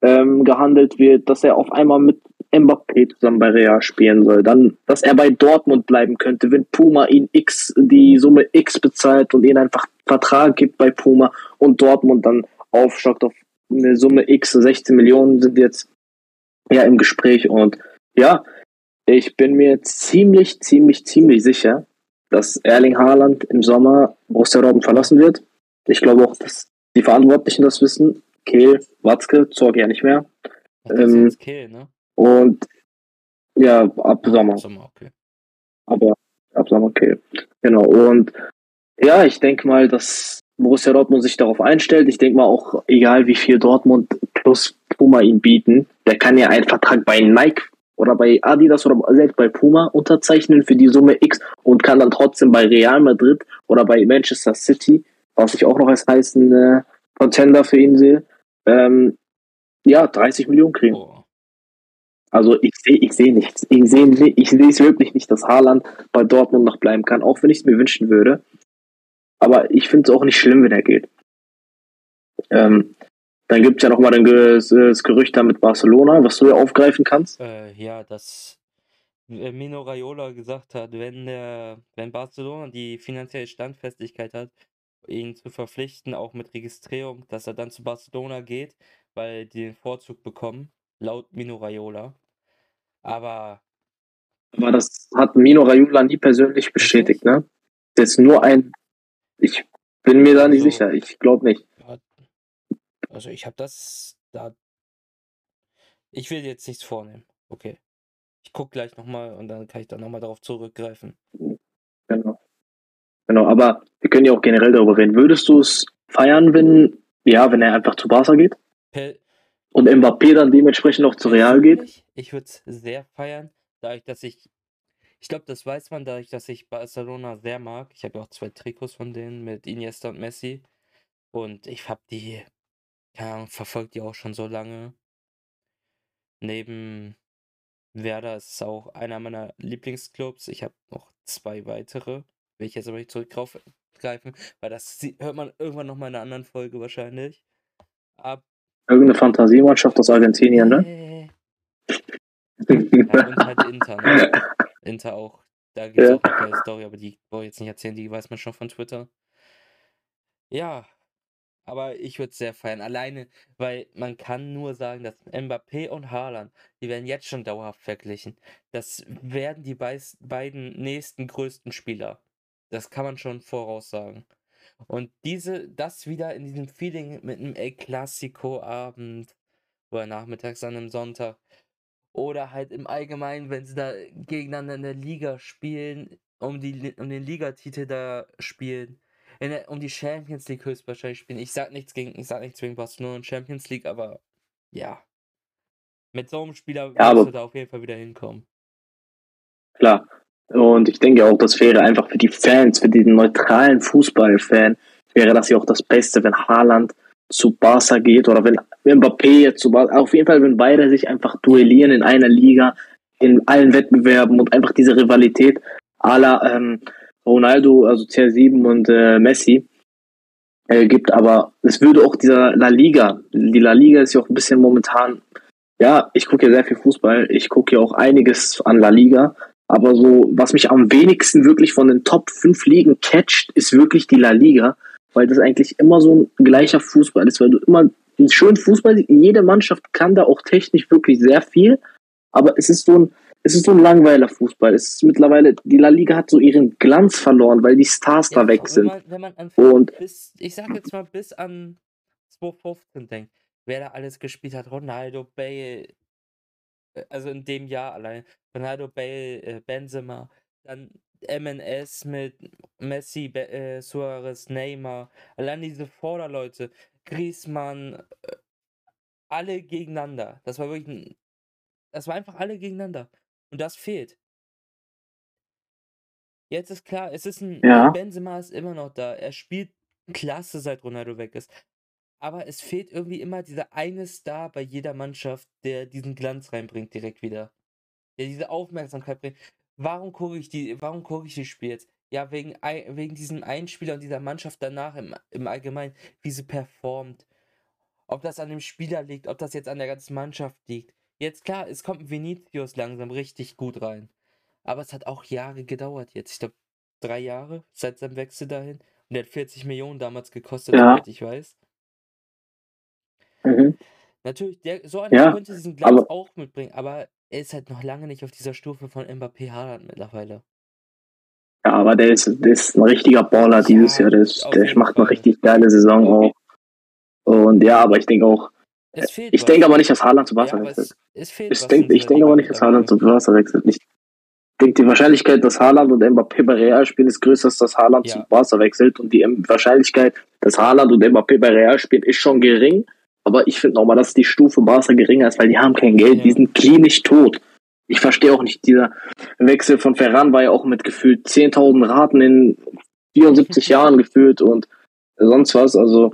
ähm, gehandelt wird, dass er auf einmal mit Mbappé zusammen bei Real spielen soll. Dann, dass er bei Dortmund bleiben könnte, wenn Puma ihn X, die Summe X bezahlt und ihn einfach Vertrag gibt bei Puma und Dortmund dann aufstockt auf eine Summe X, 16 Millionen sind jetzt ja im Gespräch und ja, ich bin mir ziemlich, ziemlich, ziemlich sicher, dass Erling Haaland im Sommer Borussia Dortmund verlassen wird. Ich glaube auch, dass die Verantwortlichen das wissen. Kehl, Watzke, Zorg ja nicht mehr. Ach, das ist Ähm, Kehl, ne? Und ja, ab Sommer. Sommer, okay. Aber ab Sommer Kehl. Genau. Und ja, ich denke mal, dass Borussia Dortmund sich darauf einstellt. Ich denke mal auch, egal wie viel Dortmund plus Puma ihn bieten, der kann ja einen Vertrag bei Nike oder bei Adidas oder selbst bei Puma unterzeichnen für die Summe X und kann dann trotzdem bei Real Madrid oder bei Manchester City, was ich auch noch als heißen äh, Contender für ihn sehe, ähm, ja, 30 Millionen kriegen. Oh. Also ich sehe ich sehe nichts. Ich sehe ich sehe es wirklich nicht, dass Haaland bei Dortmund noch bleiben kann, auch wenn ich es mir wünschen würde. Aber ich finde es auch nicht schlimm, wenn er geht. Ähm, dann gibt es ja nochmal das, das Gerücht da mit Barcelona, was du ja aufgreifen kannst. Äh, ja, dass äh, Mino Raiola gesagt hat, wenn der, wenn Barcelona die finanzielle Standfestigkeit hat, ihn zu verpflichten, auch mit Registrierung, dass er dann zu Barcelona geht, weil die den Vorzug bekommen, laut Mino Raiola. Aber Aber das hat Mino Raiola nie persönlich bestätigt, ne? Das ist nur ein. Ich bin mir da nicht Also- sicher. Ich glaube nicht. also ich habe das da. Ich will jetzt nichts vornehmen. Okay. Ich gucke gleich nochmal und dann kann ich da nochmal darauf zurückgreifen. Genau. Genau, aber wir können ja auch generell darüber reden. Würdest du es feiern, wenn, ja, wenn er einfach zu Barca geht Per und Mbappé dann dementsprechend noch zu Real geht? Ich würde es sehr feiern, dadurch, dass ich. Ich glaube, das weiß man, dadurch, dass ich Barcelona sehr mag. Ich habe ja auch zwei Trikots von denen mit Iniesta und Messi. Und ich habe die, ja, verfolgt die auch schon so lange. Neben Werder ist es auch einer meiner Lieblingsclubs. Ich habe noch zwei weitere. Will ich jetzt aber nicht zurückgreifen, weil das hört man irgendwann noch mal in einer anderen Folge wahrscheinlich. Ab Irgendeine Fantasiemannschaft aus Argentinien, ne? Äh. ja, und halt Inter, ne? Inter auch. Da gibt es ja. auch eine kleine Story, aber die wollte ich jetzt nicht erzählen, die weiß man schon von Twitter. Ja, aber ich würde es sehr feiern. Alleine, weil man kann nur sagen, dass Mbappé und Haaland, die werden jetzt schon dauerhaft verglichen. Das werden die beiden nächsten größten Spieler. Das kann man schon voraussagen. Und diese, das wieder in diesem Feeling mit einem El Clasico-Abend oder nachmittags an einem Sonntag oder halt im Allgemeinen, wenn sie da gegeneinander in der Liga spielen, um, die, um den Ligatitel da spielen der, um die Champions League höchstwahrscheinlich spielen. Ich sag nichts gegen, ich sag nichts gegen Barcelona und Champions League, aber ja. Mit so einem Spieler ja, wirst du da auf jeden Fall wieder hinkommen. Klar. Und ich denke auch, das wäre einfach für die Fans, für diesen neutralen Fußballfan, wäre das ja auch das Beste, wenn Haaland zu Barca geht oder wenn Mbappé jetzt zu Barca, auf jeden Fall, wenn beide sich einfach duellieren in einer Liga, in allen Wettbewerben und einfach diese Rivalität aller ähm, Ronaldo, also CR7 und äh, Messi äh, gibt, aber es würde auch dieser La Liga, die La Liga ist ja auch ein bisschen momentan, ja, ich gucke ja sehr viel Fußball, ich gucke ja auch einiges an La Liga, aber so, was mich am wenigsten wirklich von den Top 5 Ligen catcht, ist wirklich die La Liga, weil das eigentlich immer so ein gleicher Fußball ist, weil du immer einen schönen Fußball, jede Mannschaft kann da auch technisch wirklich sehr viel, aber es ist so ein, es ist so ein langweiler Fußball. Es ist mittlerweile, die La Liga hat so ihren Glanz verloren, weil die Stars ja, da weg sind. Wenn man, wenn man und bis, ich sag jetzt mal, bis an 2015 denkt, wer da alles gespielt hat, Ronaldo, Bale, äh, also in dem Jahr allein, Ronaldo, Bale, äh, Benzema, dann MNS mit Messi, äh, Suarez, Neymar, allein diese Vorderleute, Griezmann, äh, alle gegeneinander. Das war wirklich ein, das war einfach alle gegeneinander. Und das fehlt. Jetzt ist klar, es ist ein ja. Benzema ist immer noch da. Er spielt klasse, seit Ronaldo weg ist. Aber es fehlt irgendwie immer dieser eine Star bei jeder Mannschaft, der diesen Glanz reinbringt direkt wieder. Der diese Aufmerksamkeit bringt. Warum gucke ich die, warum gucke ich das Spiel jetzt? Ja, wegen, wegen diesem einen Spieler und dieser Mannschaft danach im, im Allgemeinen, wie sie performt. Ob das an dem Spieler liegt, ob das jetzt an der ganzen Mannschaft liegt. Jetzt klar, es kommt Vinicius langsam richtig gut rein. Aber es hat auch Jahre gedauert jetzt. Ich glaube, drei Jahre seit seinem Wechsel dahin. Und der hat 40 Millionen damals gekostet, ja. soweit ich weiß. Mhm. Natürlich, der, so einer ja, könnte diesen Glanz auch mitbringen, aber er ist halt noch lange nicht auf dieser Stufe von Mbappé Haaland mittlerweile. Ja, aber der ist, der ist ein richtiger Baller dieses ja, Jahr. Der, ist, der macht eine richtig geile Saison auch. Und ja, aber ich denke auch, ich denke aber nicht, dass Haaland zu Barca ja, wechselt. Es, es ich denke denk aber nicht, dass Haaland zu Barca wechselt. Ich denke, die Wahrscheinlichkeit, dass Haaland und Mbappé bei Real spielen, ist größer, als dass Haaland ja. zu Barca wechselt. Und die Wahrscheinlichkeit, dass Haaland und Mbappé bei Real spielen, ist schon gering. Aber ich finde nochmal, dass die Stufe Barca geringer ist, weil die haben kein Geld, ja. die sind klinisch tot. Ich verstehe auch nicht, dieser Wechsel von Ferran war ja auch mit gefühlt 10.000 Raten in 74 Jahren gefühlt und sonst was. Also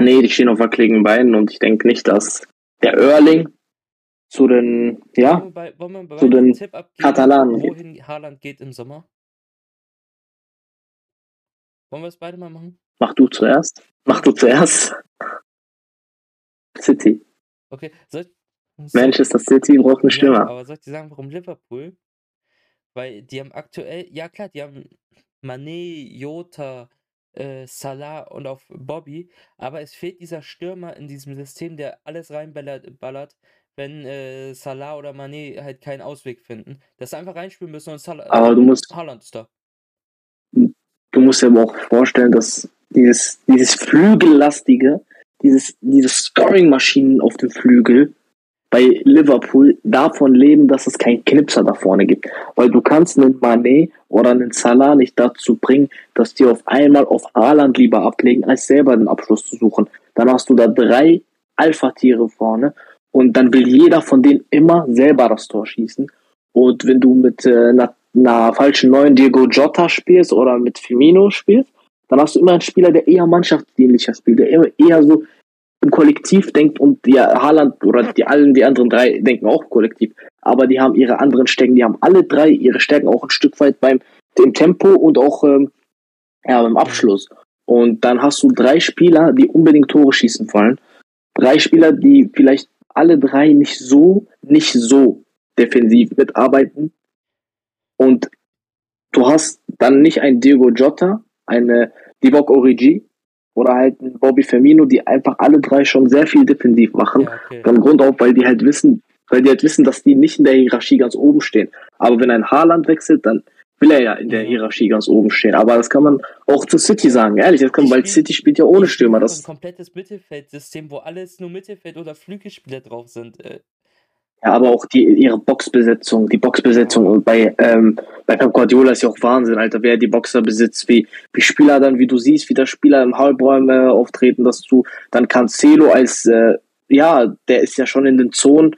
Nee, die stehen auf wackeligen Beinen und ich denke nicht, dass der Erling zu den, ja, bei, zu den Katalanen wohin geht. Haaland geht im Sommer? Wollen wir es beide mal machen? Mach du zuerst. Mach du zuerst. City. Okay, soll, soll, Manchester City braucht einen Stürmer. Ja, aber soll ich dir sagen, warum Liverpool? Weil die haben aktuell, ja klar, die haben Mané, Jota, äh, Salah und auf Bobby, aber es fehlt dieser Stürmer in diesem System, der alles reinballert, ballert, wenn äh, Salah oder Mané halt keinen Ausweg finden. Dass sie einfach reinspielen müssen und Salah, aber du musst, Haaland ist da. Du musst dir aber auch vorstellen, dass dieses, dieses Flügellastige, dieses, diese Scoring-Maschinen auf dem Flügel, bei Liverpool davon leben, dass es keinen Knipser da vorne gibt. Weil du kannst einen Mané oder einen Salah nicht dazu bringen, dass die auf einmal auf Haaland lieber ablegen, als selber den Abschluss zu suchen. Dann hast du da drei Alpha-Tiere vorne und dann will jeder von denen immer selber das Tor schießen. Und wenn du mit äh, einer einer falschen neuen Diego Jota spielst oder mit Firmino spielst, dann hast du immer einen Spieler, der eher mannschaftsdienlicher spielt, der eher, eher so im Kollektiv denkt und ja, Haaland oder die allen die anderen drei denken auch kollektiv, aber die haben ihre anderen Stärken, die haben alle drei ihre Stärken auch ein Stück weit beim dem Tempo und auch ähm, ja, beim Abschluss. Und dann hast du drei Spieler, die unbedingt Tore schießen wollen. Drei Spieler, die vielleicht alle drei nicht so, nicht so defensiv mitarbeiten. Und du hast dann nicht ein Diego Jota, eine Divock Origi oder halt ein Bobby Firmino, die einfach alle drei schon sehr viel defensiv machen. Ja, okay. Von Grund auf, weil die halt wissen, weil die halt wissen, dass die nicht in der Hierarchie ganz oben stehen. Aber wenn ein Haaland wechselt, dann will er ja in der Hierarchie ganz oben stehen. Aber das kann man auch zu City sagen, ehrlich. Das kann, weil City spielt ja ohne Stürmer. Das ein komplettes Mittelfeldsystem, wo alles nur Mittelfeld- oder Flügelspieler drauf sind. Äh. Ja, aber auch die, ihre Boxbesetzung, die Boxbesetzung bei, ähm, bei Pep Guardiola ist ja auch Wahnsinn, Alter, wer die Boxer besitzt, wie, wie Spieler dann, wie du siehst, wie der Spieler im Halbräume auftreten, dass du dann Cancelo als, äh, ja, der ist ja schon in den Zonen,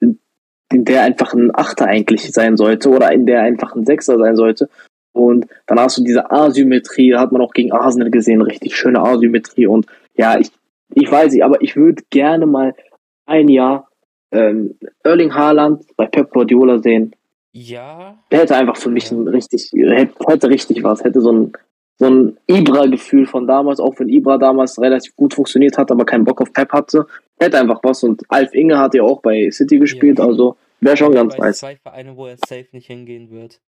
in der einfach ein Achter eigentlich sein sollte oder in der einfach ein Sechser sein sollte. Und dann hast du diese Asymmetrie, hat man auch gegen Arsenal gesehen, richtig schöne Asymmetrie. Und ja, ich, ich weiß nicht, aber ich würde gerne mal ein Jahr ähm, Erling Haaland bei Pep Guardiola sehen. Ja. Der hätte einfach für mich ein richtig, hätte, richtig was, hätte so ein, so ein Ibra-Gefühl von damals, auch wenn Ibra damals relativ gut funktioniert hat, aber keinen Bock auf Pep hatte hätte einfach was. Und Alf Inge hat ja auch bei City gespielt, ja. also wäre schon ganz nice. zwei Vereine, wo er safe nicht hingehen wird.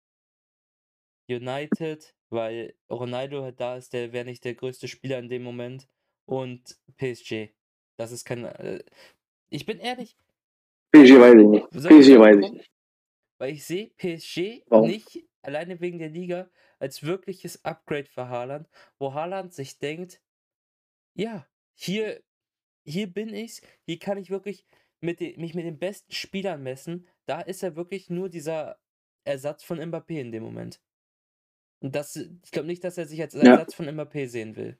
United, weil Ronaldo halt da ist, der wäre nicht der größte Spieler in dem Moment. Und PSG. Das ist kein. Äh, ich bin ehrlich. PSG weiß ich nicht. PSG weiß ich nicht. Weil ich sehe PSG Warum? nicht alleine wegen der Liga als wirkliches Upgrade für Haaland, wo Haaland sich denkt, ja, hier hier bin ich, hier kann ich wirklich mit den, mich mit den besten Spielern messen. Da ist er wirklich nur dieser Ersatz von Mbappé in dem Moment. Und das, ich glaube nicht, dass er sich als Ersatz ja. von Mbappé sehen will.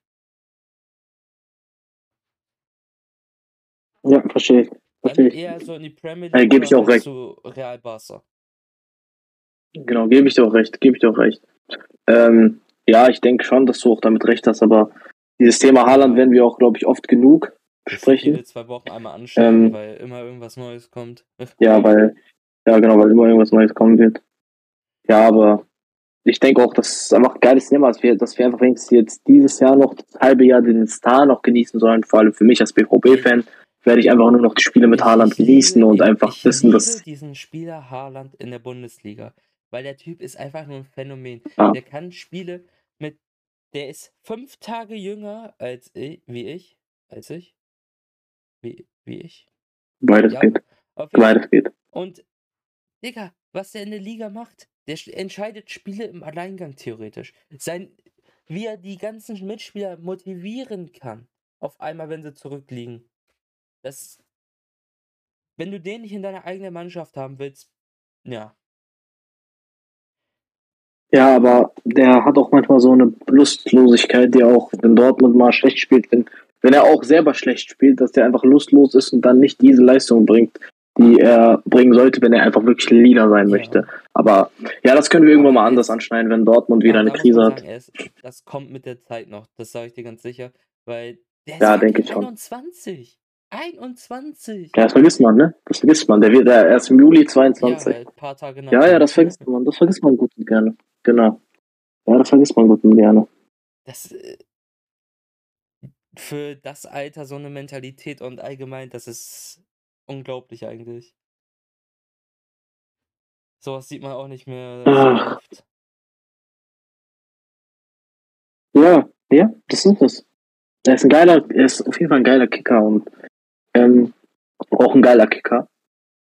Ja, verstehe. verstehe. Dann eher so in die Premier League äh, gebe ich auch recht. zu Real Barca. Genau, gebe ich dir auch recht, gebe ich dir auch recht. Ähm, ja, ich denke schon, dass du auch damit recht hast, aber dieses Thema Haaland werden wir auch, glaube ich, oft genug besprechen. Jede zwei Wochen einmal anschauen, ähm, weil immer irgendwas Neues kommt. Ja, weil, ja genau, weil immer irgendwas Neues kommen wird. Ja, aber ich denke auch, dass es einfach ein geiles Thema ist, dass wir einfach wenigstens jetzt dieses Jahr noch das halbe Jahr den Star noch genießen sollen, vor allem für mich als BVB-Fan werde ich einfach nur noch die Spiele mit Haaland genießen und einfach ich wissen, dass. diesen Spieler Haaland in der Bundesliga, weil der Typ ist einfach nur ein Phänomen. Ah. Der kann Spiele mit. Der ist fünf Tage jünger als ich, wie ich, als ich. Wie, wie ich? Beides ja, geht. Beides geht. Und, Digga, was der in der Liga macht, der entscheidet Spiele im Alleingang theoretisch. Sein, wie er die ganzen Mitspieler motivieren kann, auf einmal, wenn sie zurückliegen. Das. Wenn du den nicht in deiner eigenen Mannschaft haben willst, ja. Ja, aber der hat auch manchmal so eine Lustlosigkeit, die auch, wenn Dortmund mal schlecht spielt, wenn wenn er auch selber schlecht spielt, dass der einfach lustlos ist und dann nicht diese Leistung bringt, die er bringen sollte, wenn er einfach wirklich Leader sein ja. möchte. Aber ja, das können wir irgendwann mal anders anschneiden, wenn Dortmund wieder eine Krise hat. Ist, das kommt mit der Zeit noch, das sage ich dir ganz sicher, weil der ja, denke ich 21. 21. Ja, das vergisst man, ne? Das vergisst man. Der wird der erst im Juli 22. Ja, ein paar Tage nach. Ja, ja, das vergisst man. Das vergisst man gut und gerne. Genau. Ja, das vergisst man gut und gerne. Das, äh, für das Alter so eine Mentalität und allgemein, das ist unglaublich eigentlich. Sowas sieht man auch nicht mehr so oft. Ja, ja, das ist es. Er ist ein geiler, er ist auf jeden Fall ein geiler Kicker und ähm, auch ein geiler Kicker.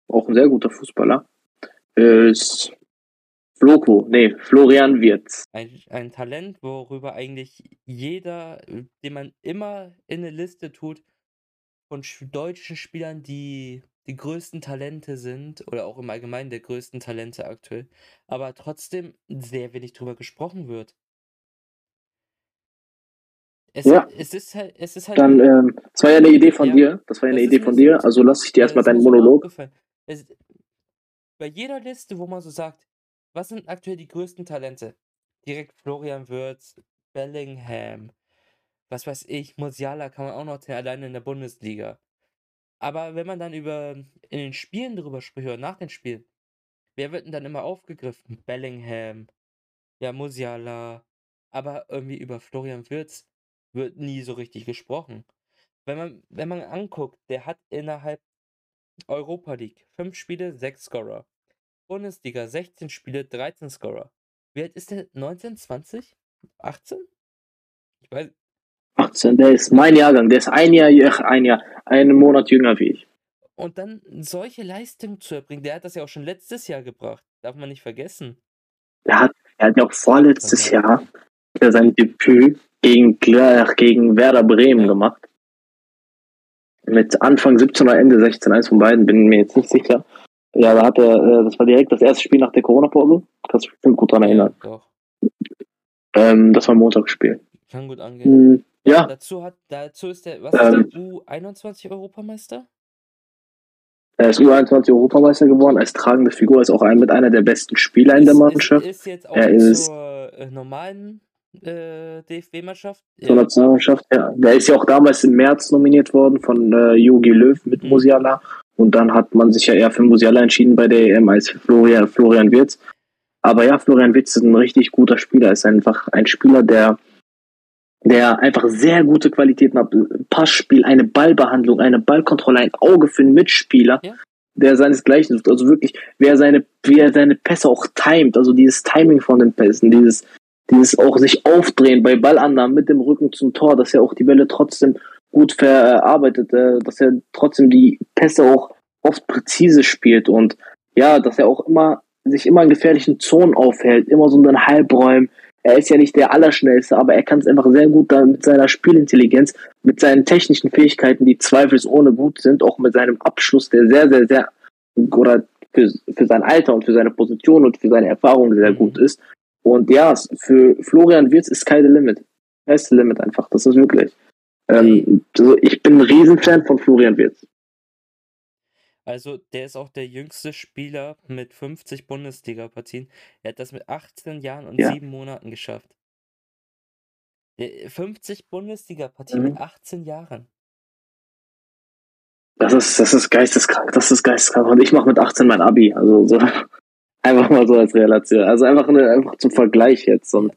Auch ein sehr guter Fußballer. Ist Floko, nee, Florian Wirtz. Ein, ein Talent, worüber eigentlich jeder, den man immer in eine Liste tut, von deutschen Spielern, die die größten Talente sind, oder auch im Allgemeinen der größten Talente aktuell, aber trotzdem sehr wenig drüber gesprochen wird. Es, ja. es ist halt, es ist halt. Dann, ähm, das war ja eine Idee von ja, dir. Das war ja eine Idee von dir. Also lass ich dir erstmal deinen Monolog. Es, bei jeder Liste, wo man so sagt, was sind aktuell die größten Talente? Direkt Florian Wirtz, Bellingham, was weiß ich, Musiala kann man auch noch alleine in der Bundesliga. Aber wenn man dann über in den Spielen drüber spricht oder nach den Spielen, wer wird denn dann immer aufgegriffen? Bellingham, ja, Musiala, aber irgendwie über Florian Wirtz wird nie so richtig gesprochen. Wenn man, wenn man anguckt, der hat innerhalb Europa League 5 Spiele, 6 Scorer. Bundesliga 16 Spiele, 13 Scorer. Wie alt ist der? 19, 20? 18? Ich weiß. 18, der ist mein Jahrgang, der ist ein Jahr, ein Jahr, einen Monat jünger wie ich. Und dann solche Leistungen zu erbringen, der hat das ja auch schon letztes Jahr gebracht. Darf man nicht vergessen. Er hat, er hat ja auch vorletztes Jahr sein Debüt gegen, gegen Werder Bremen ja. gemacht. Mit Anfang 17 oder Ende 16, eins von beiden, bin mir jetzt nicht sicher. Ja, da hat er, äh, das war direkt das erste Spiel nach der Corona-Pause. Kannst du dich bestimmt gut dran erinnern. Ja, doch. Ähm, das war ein Montagsspiel. Kann gut angehen. Mm, ja. Dazu, hat, dazu ist der, was ähm, ist der U21-Europameister? Er ist U21 Europameister geworden, als tragende Figur, ist auch ein, mit einer der besten Spieler in der Mannschaft. Ist, ist jetzt auch er ist zur äh, normalen äh, DFB-Mannschaft. Zur ja. Nationalmannschaft, ja. Der ist ja auch damals im März nominiert worden von äh, Jogi Löw mit mhm. Musiala. Und dann hat man sich ja eher für Musiala entschieden bei der EM als für Florian, Florian Wirtz. Aber ja, Florian Wirtz ist ein richtig guter Spieler. Ist einfach ein Spieler, der, der einfach sehr gute Qualitäten hat. Passspiel, eine Ballbehandlung, eine Ballkontrolle, ein Auge für einen Mitspieler. Ja der seinesgleichen sucht. Also wirklich, wer seine, wie er seine Pässe auch timet, also dieses Timing von den Pässen, dieses, dieses auch sich aufdrehen bei Ballannahmen mit dem Rücken zum Tor, dass er auch die Bälle trotzdem gut verarbeitet, äh, dass er trotzdem die Pässe auch oft präzise spielt und ja, dass er auch immer sich immer in gefährlichen Zonen aufhält, immer so in den Halbräumen. Er ist ja nicht der Allerschnellste, aber er kann es einfach sehr gut da mit seiner Spielintelligenz, mit seinen technischen Fähigkeiten, die zweifelsohne gut sind, auch mit seinem Abschluss, der sehr, sehr, sehr oder für, für sein Alter und für seine Position und für seine Erfahrung sehr gut ist, und ja, für Florian Wirtz ist keine Limit. Er ist Limit einfach. Das ist wirklich. Ähm, also ich bin ein Riesenfan von Florian Wirtz. Also, der ist auch der jüngste Spieler mit 50 Bundesliga-Partien. Er hat das mit 18 Jahren und ja. 7 Monaten geschafft. 50 Bundesliga-Partien mhm. mit 18 Jahren. Das ist, das ist geisteskrank, das ist geisteskrank. Und ich mache mit 18 mein Abi. Also so. Einfach mal so als Relation. Also einfach, eine, einfach zum Vergleich jetzt. Und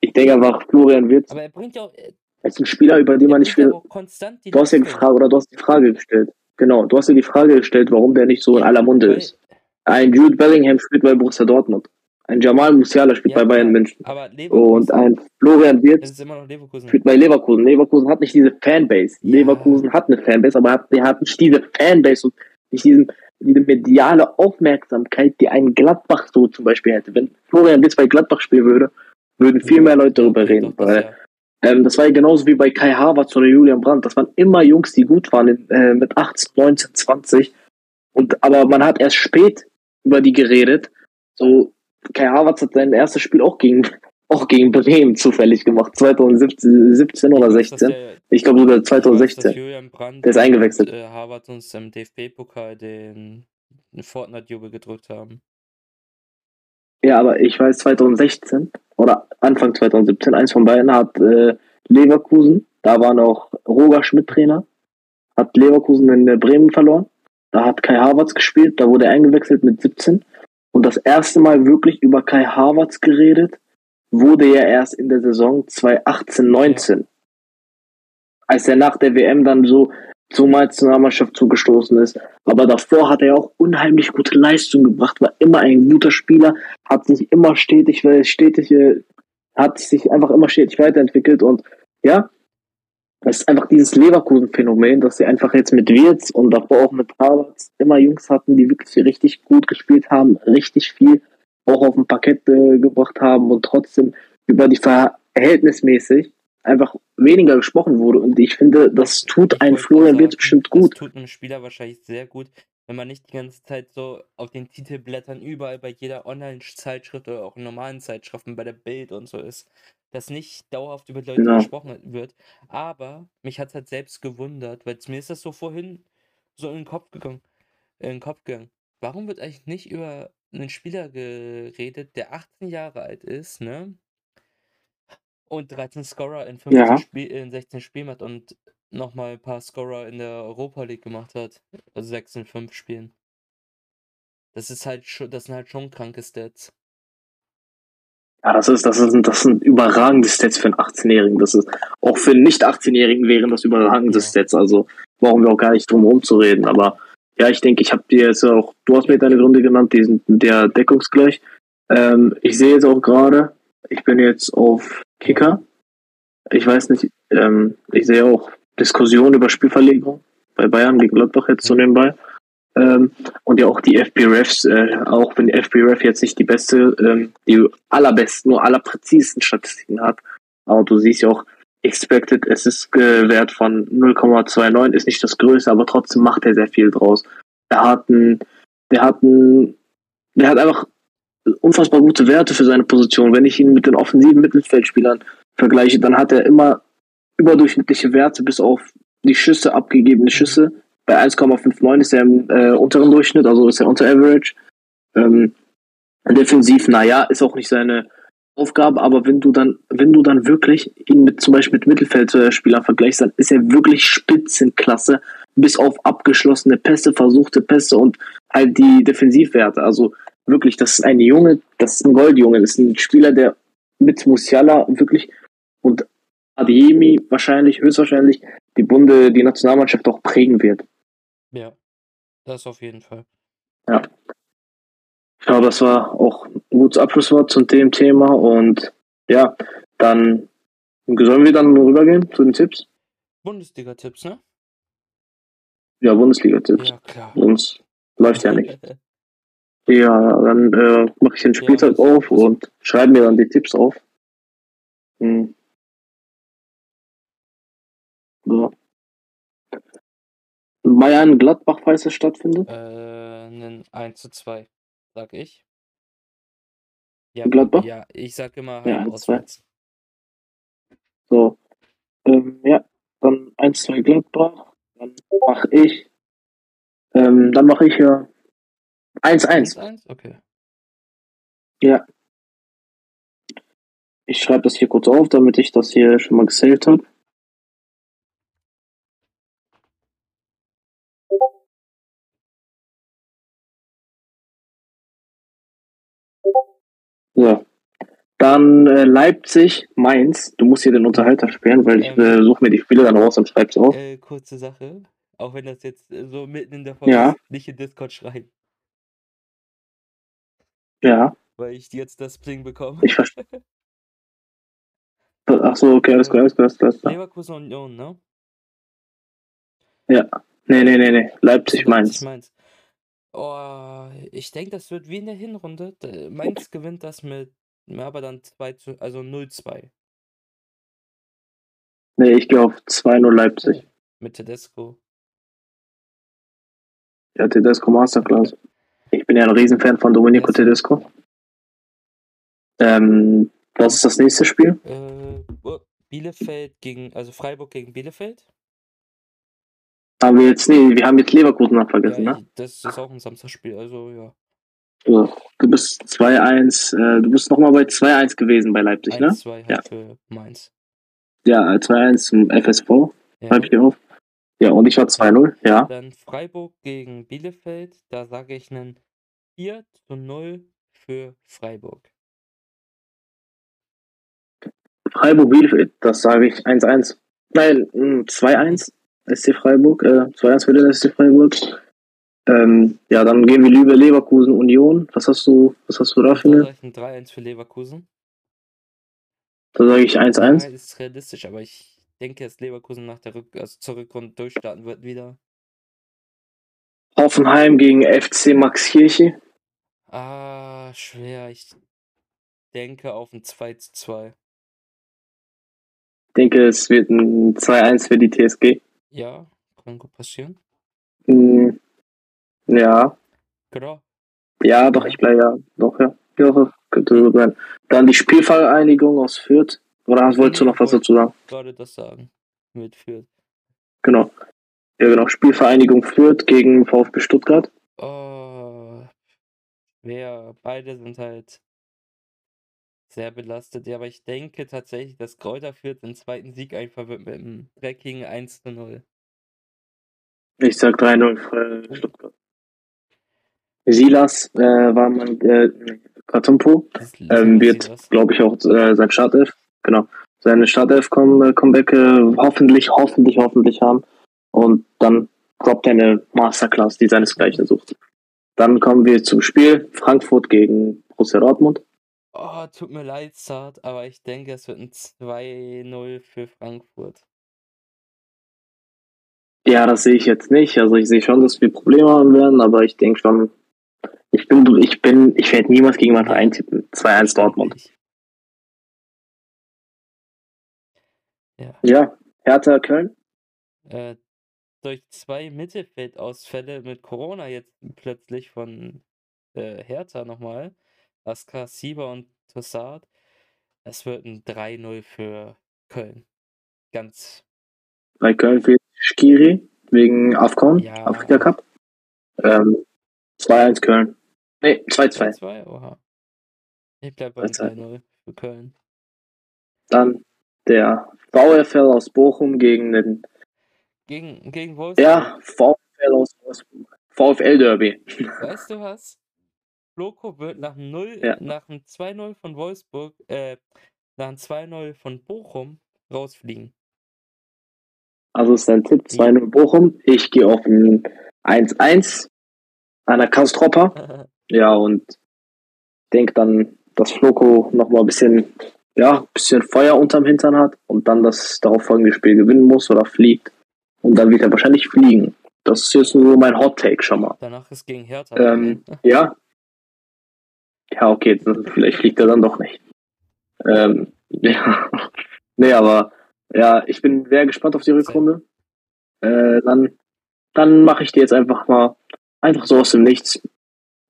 ich denke einfach, Florian wird. Aber er bringt ja auch. Äh, als ein Spieler, über den man nicht viel. Du hast ja gefragt, oder du hast die Frage gestellt. Genau, du hast ja die Frage gestellt, warum der nicht so in aller Munde ist. Ein Jude Bellingham spielt bei Borussia Dortmund. Ein Jamal Musiala spielt ja, bei Bayern München. und ein Florian Wirtz spielt bei Leverkusen. Leverkusen hat nicht diese Fanbase. Ja. Leverkusen hat eine Fanbase, aber hat, hat nicht diese Fanbase und nicht diesen diese mediale Aufmerksamkeit, die ein Gladbach so zum Beispiel hätte. Wenn Florian Witz bei Gladbach spielen würde, würden viel mehr Leute darüber reden. Weil, ähm, das war ja genauso wie bei Kai Havertz oder Julian Brandt. Das waren immer Jungs, die gut waren äh, mit 18, 19, 20. Und, aber man hat erst spät über die geredet. So, Kai Havertz hat sein erstes Spiel auch gegen auch gegen Bremen zufällig gemacht, 2017 oder 16. ich glaube sogar 2016. Der ist eingewechselt. Und, äh, Harvard uns im DFB-Pokal den Fortnite-Jubel gedrückt haben. Ja, aber ich weiß 2016 oder Anfang 2017, eins von beiden hat äh, Leverkusen, da war noch Roger Schmidt Trainer, hat Leverkusen in Bremen verloren. Da hat Kai Havertz gespielt, da wurde er eingewechselt mit 17. Und das erste Mal wirklich über Kai Havertz geredet, wurde ja erst in der Saison 2018, 19. Ja. Als er nach der WM dann so zur Nationalmannschaft zugestoßen ist. Aber davor hat er auch unheimlich gute Leistung gebracht, war immer ein guter Spieler, hat sich immer stetig, stetig, äh, hat sich einfach immer stetig weiterentwickelt und ja, es ist einfach dieses Leverkusen-Phänomen, dass sie einfach jetzt mit Wirtz und davor auch mit Havertz immer Jungs hatten, die wirklich richtig gut gespielt haben, richtig viel auch auf dem Parkett äh, gebracht haben und trotzdem über die verhältnismäßig einfach weniger gesprochen wurde. Und ich finde, das tut ein Florian Wirtz bestimmt gut. Das tut einem Spieler wahrscheinlich sehr gut, wenn man nicht die ganze Zeit so auf den Titelblättern überall bei jeder Online-Zeitschrift oder auch in normalen Zeitschriften bei der Bild und so ist, dass nicht dauerhaft über Leute genau. gesprochen wird. Aber mich hat es halt selbst gewundert, weil mir ist das so vorhin so in den Kopf gegangen, in den Kopf gegangen. Warum wird eigentlich nicht über 'nen Spieler geredet, der 18 Jahre alt ist, ne? Und 13 Scorer in 15 Ja. Spiel in 16 Spielen hat und noch mal 'n paar Scorer in der Europa League gemacht hat, also 6 in 5 Spielen. Das ist halt scho das sind halt schon kranke Stats. Ja, das ist das sind das sind überragende Stats für 'n 18-Jährigen. Das ist auch für 'n nicht 18-Jährigen wären das überragende Ja. Stats. Also, brauchen wir auch gar nicht drum rumzureden. Aber ja, ich denke, ich habe dir jetzt auch du hast mir deine Gründe genannt, die sind sehr deckungsgleich. Ähm, ich sehe jetzt auch grade, ich bin jetzt auf Kicker. Ich weiß nicht, ähm, ich sehe auch Diskussionen über Spielverlegung bei Bayern gegen Gladbach jetzt so Mhm. nebenbei. Ähm, und ja auch die FBrefs, äh, auch wenn die FBref jetzt nicht die beste, ähm, die allerbesten, nur allerpräzisesten Statistiken hat. Aber du siehst ja auch, Expected Assist äh, Wert von 0,29 ist nicht das größte, aber trotzdem macht er sehr viel draus. Er hat ein, der hat ein, der hat einfach unfassbar gute Werte für seine Position. Wenn ich ihn mit den offensiven Mittelfeldspielern vergleiche, dann hat er immer überdurchschnittliche Werte bis auf die Schüsse, abgegebene Schüsse. Bei 1,59 ist er im äh, unteren Durchschnitt, also ist er unter Average. Ähm, defensiv, naja, ist auch nicht seine Aufgabe, aber wenn du dann, wenn du dann wirklich ihn mit zum Beispiel mit Mittelfeldspielern vergleichst, dann ist er wirklich Spitzenklasse, bis auf abgeschlossene Pässe, versuchte Pässe und halt die Defensivwerte. Also wirklich, das ist ein Junge, das ist ein Goldjunge, das ist ein Spieler, der mit Musiala wirklich und Adeyemi wahrscheinlich, höchstwahrscheinlich die Bunde, die Nationalmannschaft auch prägen wird. Ja, das auf jeden Fall. Ja. Ich glaube, das war auch ein gutes Abschlusswort zu dem Thema und ja, dann sollen wir dann rübergehen zu den Tipps? Bundesliga-Tipps, ne? Ja, Bundesliga-Tipps. Ja, klar. Sonst läuft ja nicht. Ja, dann äh, mache ich den Spieltag Ja, auf und schreibe mir dann die Tipps auf. Hm. So. Bayern Gladbach, falls es stattfindet. Äh, nen 1 zu 2, sag ich. Ja, Gladbach? ja, ich sag immer Ja, Heim 1 zu 2. auswärts. So. Ähm, ja, dann 1, 2 Gladbach. Dann mache ich. Ähm, dann mache ich ja 1, 1. 1-1? Okay. Ja. Ich schreibe das hier kurz auf, damit ich das hier schon mal gesaved habe. So. Dann äh, Leipzig, Mainz. Du musst hier den Unterhalter sperren, weil ich Ähm. äh, suche mir die Spiele dann raus und schreib's auf. Äh, kurze Sache. Auch wenn das jetzt äh, so mitten in der Folge Ja. ist, nicht in Discord schreiben, Ja, weil ich jetzt das Pling bekomme. ich verstehe. Ach so, okay, alles klar, alles klar, alles klar. Alles klar. Leverkusen Union, ne? Nee, nee, nee, nee. Leipzig, Mainz. Mainz. Oh, ich denke, das wird wie in der Hinrunde. D- Mainz gewinnt das mit, ja, aber dann 2 zu, also 0-2 Nee, ich gehe auf 2-0 Leipzig. mit Tedesco. Ja, Tedesco Masterclass. Ich bin ja ein Riesenfan von Domenico. Tedesco. Ähm, was ist das nächste Spiel? Äh, oh, Bielefeld gegen, also Freiburg gegen Bielefeld. Haben wir jetzt, nee, wir haben jetzt Leverkusen noch vergessen, ja, ne? das ist auch ein Samstagspiel, also ja. So, du bist 2-1, äh, du bist nochmal bei 2-1 gewesen bei Leipzig, ne? 1-2 halt Ja. für Mainz. Ja, äh, 2-1 zum FSV, Ja. schreibe ich hier auf. Ja, und ich war 2-0, ja. Dann Freiburg gegen Bielefeld, da sage ich einen 4 zu 0 für Freiburg. Freiburg Bielefeld, das sage ich 1-1. Nein, mh, 2-1 SC Freiburg, äh, 2-1 für den SC Freiburg. Ähm, ja, dann gehen wir lieber Leverkusen Union. Was hast du, was hast du da für eine? sage ich ein 3-1 für Leverkusen. Da sage ich 1-1. Ja, ist realistisch, aber ich denke, dass Leverkusen nach der Rück also zur Rückrunde durchstarten wird wieder. Hoffenheim gegen FC Max Kirche. Ah, schwer. Ich denke auf ein 2 zu 2. Ich denke, es wird ein 2-1 für die TSG. Ja, kann gut passieren. Hm, ja, Genau. ja, doch, ich bleibe ja, doch, ja. Ja, könnte so sein. Dann die Spielvereinigung aus Fürth. Oder hast- wolltest du noch was dazu sagen? Gerade das sagen. Mit Fürth. Genau. Ja, genau. Spielvereinigung Fürth gegen VfB Stuttgart. Oh, schwer. Beide sind halt sehr belastet. Ja, aber ich denke tatsächlich, dass Kräuter Fürth den zweiten Sieg einfach mit einem dreckigen 1 zu 0. Ich sag 3-0 für Stuttgart. Silas äh, war mein äh, Katumpo. Ähm, wird, glaube ich, auch äh, sein Startelf. Genau. Seine Startelf-Comeback äh, hoffentlich, hoffentlich, hoffentlich haben. Und dann droppt er eine Masterclass, die seinesgleichen sucht. Dann kommen wir zum Spiel Frankfurt gegen Borussia Dortmund. Oh, tut mir leid, Zart, aber ich denke, es wird ein 2-0 für Frankfurt. Ja, das sehe ich jetzt nicht. Also ich sehe schon, dass wir Probleme haben werden, aber ich denke schon, ich bin, ich bin, ich werde niemals gegen meinen Verein tippen. 2-1 Dortmund. Ja. Ja, Hertha Köln. Äh, durch zwei Mittelfeldausfälle mit Corona jetzt plötzlich von äh, Hertha nochmal, Askar, Sieber und Tossard, es wird ein 3-0 für Köln. Ganz. Bei Köln fehlt Skiri wegen AFCON, ja. Afrika Cup. Ähm, 2-1 Köln. Nee, 2-2. 2-2, oha. Ich bleib beim 3-0 für Köln. Dann der VfL aus Bochum gegen den gegen, gegen Wolfsburg? Ja, VfL aus Wolfsburg. VfL Derby. Weißt du was? Loco wird nach 0, ja. nach einem 2-0 von Wolfsburg, äh, nach einem 2-0 von Bochum rausfliegen. Also ist dein Tipp 2-0 ja. Bochum. Ich gehe auf ein 1-1 an der Kastropper. ja, und denke dann, dass Floco nochmal ein bisschen, ja, ein bisschen Feuer unterm Hintern hat und dann das darauf folgende Spiel gewinnen muss oder fliegt. Und dann wird er wahrscheinlich fliegen. Das ist jetzt nur mein Hot Take schon mal. Danach ist gegen Hertha. Ähm, ja. Ja, okay, vielleicht fliegt er dann doch nicht. Ähm, ja. nee, aber ja, ich bin sehr gespannt auf die Rückrunde. Äh, dann dann mache ich dir jetzt einfach mal einfach so aus dem Nichts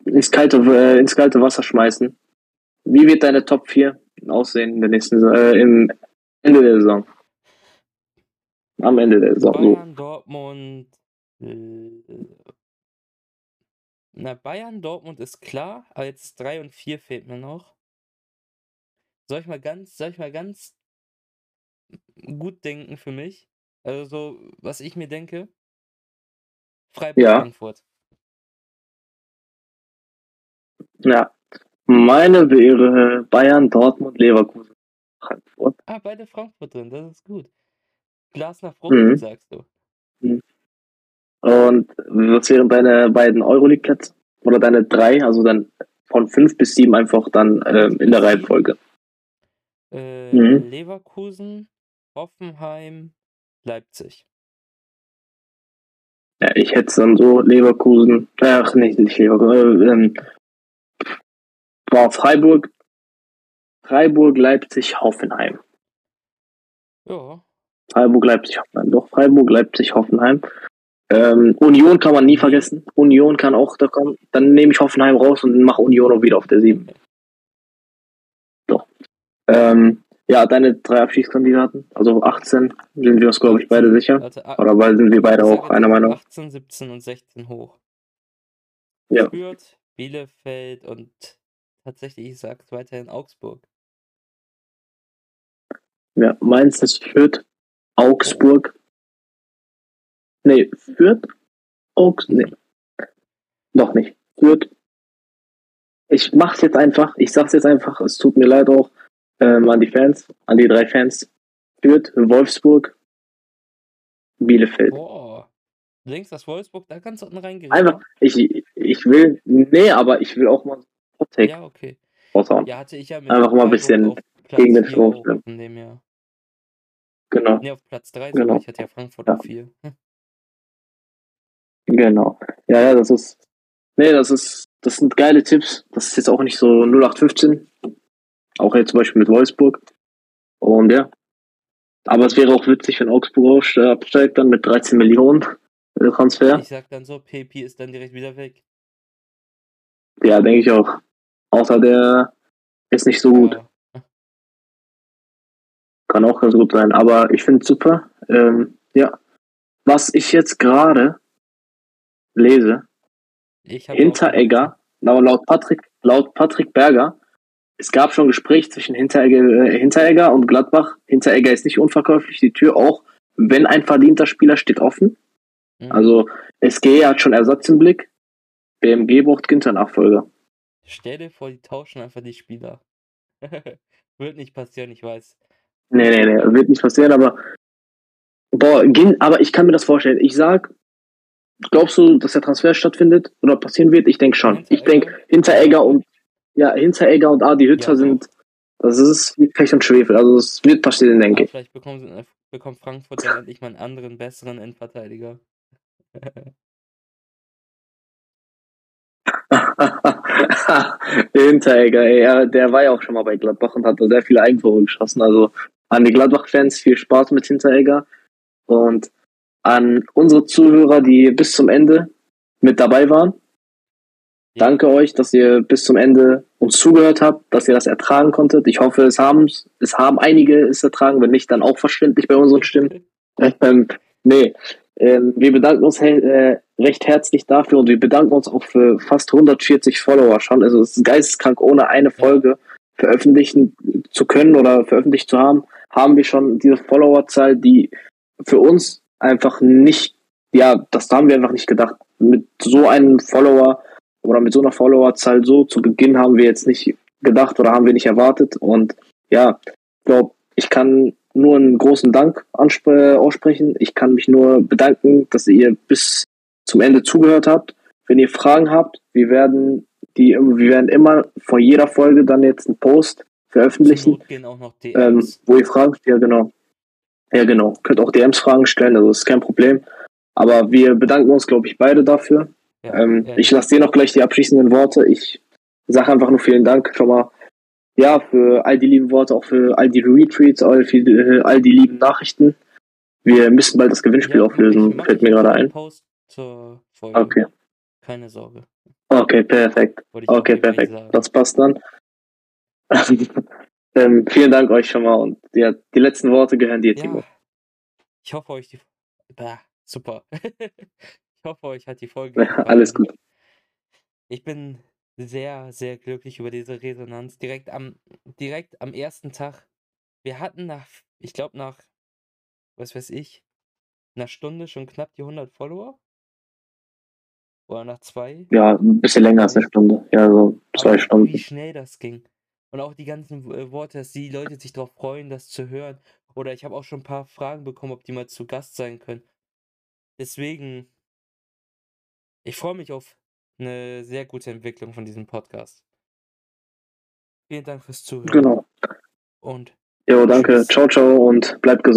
ins kalte, äh, ins kalte Wasser schmeißen. Wie wird deine Top 4 aussehen in der nächsten äh, im Ende der Saison? Am Ende der Saison. Bayern, Dortmund. Na, Bayern, Dortmund ist klar, aber jetzt 3 und 4 fehlt mir noch. Soll ich mal ganz, soll ich mal ganz gut denken für mich? Also so, was ich mir denke. Freiburg, ja. Frankfurt. Ja. Meine wäre Bayern, Dortmund, Leverkusen, Frankfurt. Ah, beide Frankfurt drin, das ist gut. Glas nach Frucht, mhm. sagst du. Mhm. Und was wären deine beiden Euroleague-Plätze? Oder deine drei, also dann von fünf bis sieben einfach dann ähm, in der Reihenfolge? Äh, mhm. Leverkusen, Hoffenheim, Leipzig. Ja, ich hätte es dann so Leverkusen, ach nicht, nicht Leverkusen, äh, ähm, war Freiburg, Freiburg, Leipzig, Hoffenheim. Ja. Freiburg, Leipzig, Hoffenheim. Doch, Freiburg, Leipzig, Hoffenheim. Ähm, Union kann man nie vergessen. Union kann auch da kommen. Dann nehme ich Hoffenheim raus und mache Union auch wieder auf der 7. Doch. Ähm, ja, deine drei Abschiedskandidaten, also 18, sind wir uns, glaube ich, beide sicher. Also, Oder weil sind wir beide auch einer Meinung? 18, 17 und 16 hoch. Ja. Fürth, Bielefeld und tatsächlich, ich sage weiterhin Augsburg. Ja, Mainz ist Fürth, Augsburg. Nee, Fürth, Augs, nee. Noch nicht. Fürth. Ich mach's jetzt einfach, ich sag's jetzt einfach, es tut mir leid auch ähm, an die Fans, an die drei Fans. Fürth, Wolfsburg, Bielefeld. Boah. Du denkst, dass Wolfsburg, da kannst du unten reingehen. Einfach, ich, ich will, nee, aber ich will auch mal Take ja, okay. raushauen. Ja, hatte ich ja mit Einfach mal ein bisschen gegen den Strom. Genau. Nee, auf Platz 3 genau. Ich hatte ja Frankfurt ja. auf 4. Genau. Ja, ja, das ist. Nee, das ist. Das sind geile Tipps. Das ist jetzt auch nicht so 0815. Auch jetzt zum Beispiel mit Wolfsburg. Und ja. Aber es wäre auch witzig, wenn Augsburg absteigt dann mit 13 Millionen äh, Transfer. Ich sag dann so, PP ist dann direkt wieder weg. Ja, denke ich auch. Außer der ist nicht so gut. Kann auch ganz gut sein. Aber ich finde es super. Ähm, ja. Was ich jetzt gerade lese, Hinteregger laut Patrick, laut Patrick Berger, es gab schon Gespräche zwischen Hinteregger, äh, Hinteregger und Gladbach. Hinteregger ist nicht unverkäuflich, die Tür auch, wenn ein verdienter Spieler steht offen. Mhm. Also SG hat schon Ersatz im Blick. BMG braucht Ginter-Nachfolger. Stell dir vor, die tauschen einfach die Spieler. wird nicht passieren, ich weiß. Nee, nee, nee, wird nicht passieren, aber boah, aber ich kann mir das vorstellen. Ich sag, glaubst du, dass der Transfer stattfindet oder passieren wird? Ich denke schon. Ich denke, Hinteregger und ja, Hinteregger und Adi Hütter ja, sind, das ist wie Pech und Schwefel. Also es wird passieren, denke ich. Vielleicht bekommt, bekommt Frankfurt dann endlich mal einen anderen, besseren Endverteidiger. Hinteregger, ey, der war ja auch schon mal bei Gladbach und hat da sehr viele Eigentore geschossen. Also an die Gladbach-Fans viel Spaß mit Hinteregger und an unsere Zuhörer, die bis zum Ende mit dabei waren. Danke euch, dass ihr bis zum Ende uns zugehört habt, dass ihr das ertragen konntet. Ich hoffe, es haben es haben einige es ertragen, wenn nicht, dann auch verständlich bei unseren Stimmen. Ähm, nee, ähm, wir bedanken uns äh, recht herzlich dafür und wir bedanken uns auch für fast 140 Follower schon. Also es ist geisteskrank, ohne eine Folge veröffentlichen zu können oder veröffentlicht zu haben, haben wir schon diese Followerzahl, die für uns einfach nicht, ja, das haben wir einfach nicht gedacht. Mit so einem Follower oder mit so einer Followerzahl so zu Beginn haben wir jetzt nicht gedacht oder haben wir nicht erwartet. Und ja, ich glaube, ich kann nur einen großen Dank aussprechen. Ich kann mich nur bedanken, dass ihr bis zum Ende zugehört habt. Wenn ihr Fragen habt, wir werden die, wir werden immer vor jeder Folge dann jetzt einen Post veröffentlichen, ähm, wo ihr Fragen, ja genau, ja genau, könnt auch DMs Fragen stellen, also ist kein Problem. Aber wir bedanken uns, glaube ich, beide dafür. Ja, ähm, ja. Ich lasse dir noch gleich die abschließenden Worte. Ich sage einfach nur vielen Dank schon mal ja, für all die lieben Worte, auch für all die Retweets, all, für, äh, all die lieben Nachrichten. Wir müssen bald das Gewinnspiel ja, auflösen, fällt mir gerade ein. Okay. Keine Sorge. Okay, perfekt. Okay, perfekt. Das passt dann. ähm, vielen Dank euch schon mal und ja, die letzten Worte gehören dir, Timo. Ich hoffe euch die. Bah, super. ich hoffe euch hat die Folge. Alles gut. Ich bin sehr, sehr glücklich über diese Resonanz. Direkt am, direkt am ersten Tag. Wir hatten nach, ich glaube nach, was weiß ich, einer Stunde schon knapp die 100 Follower. Oder nach zwei. Ja, ein bisschen länger als eine Stunde. Ja, so zwei Aber Stunden. Wie schnell das ging. Und auch die ganzen äh, Worte, dass die Leute sich darauf freuen, das zu hören. Oder ich habe auch schon ein paar Fragen bekommen, ob die mal zu Gast sein können. Deswegen, ich freue mich auf eine sehr gute Entwicklung von diesem Podcast. Vielen Dank fürs Zuhören. Genau. Und. Jo, danke. Tschüss. Ciao, ciao und bleibt gesund.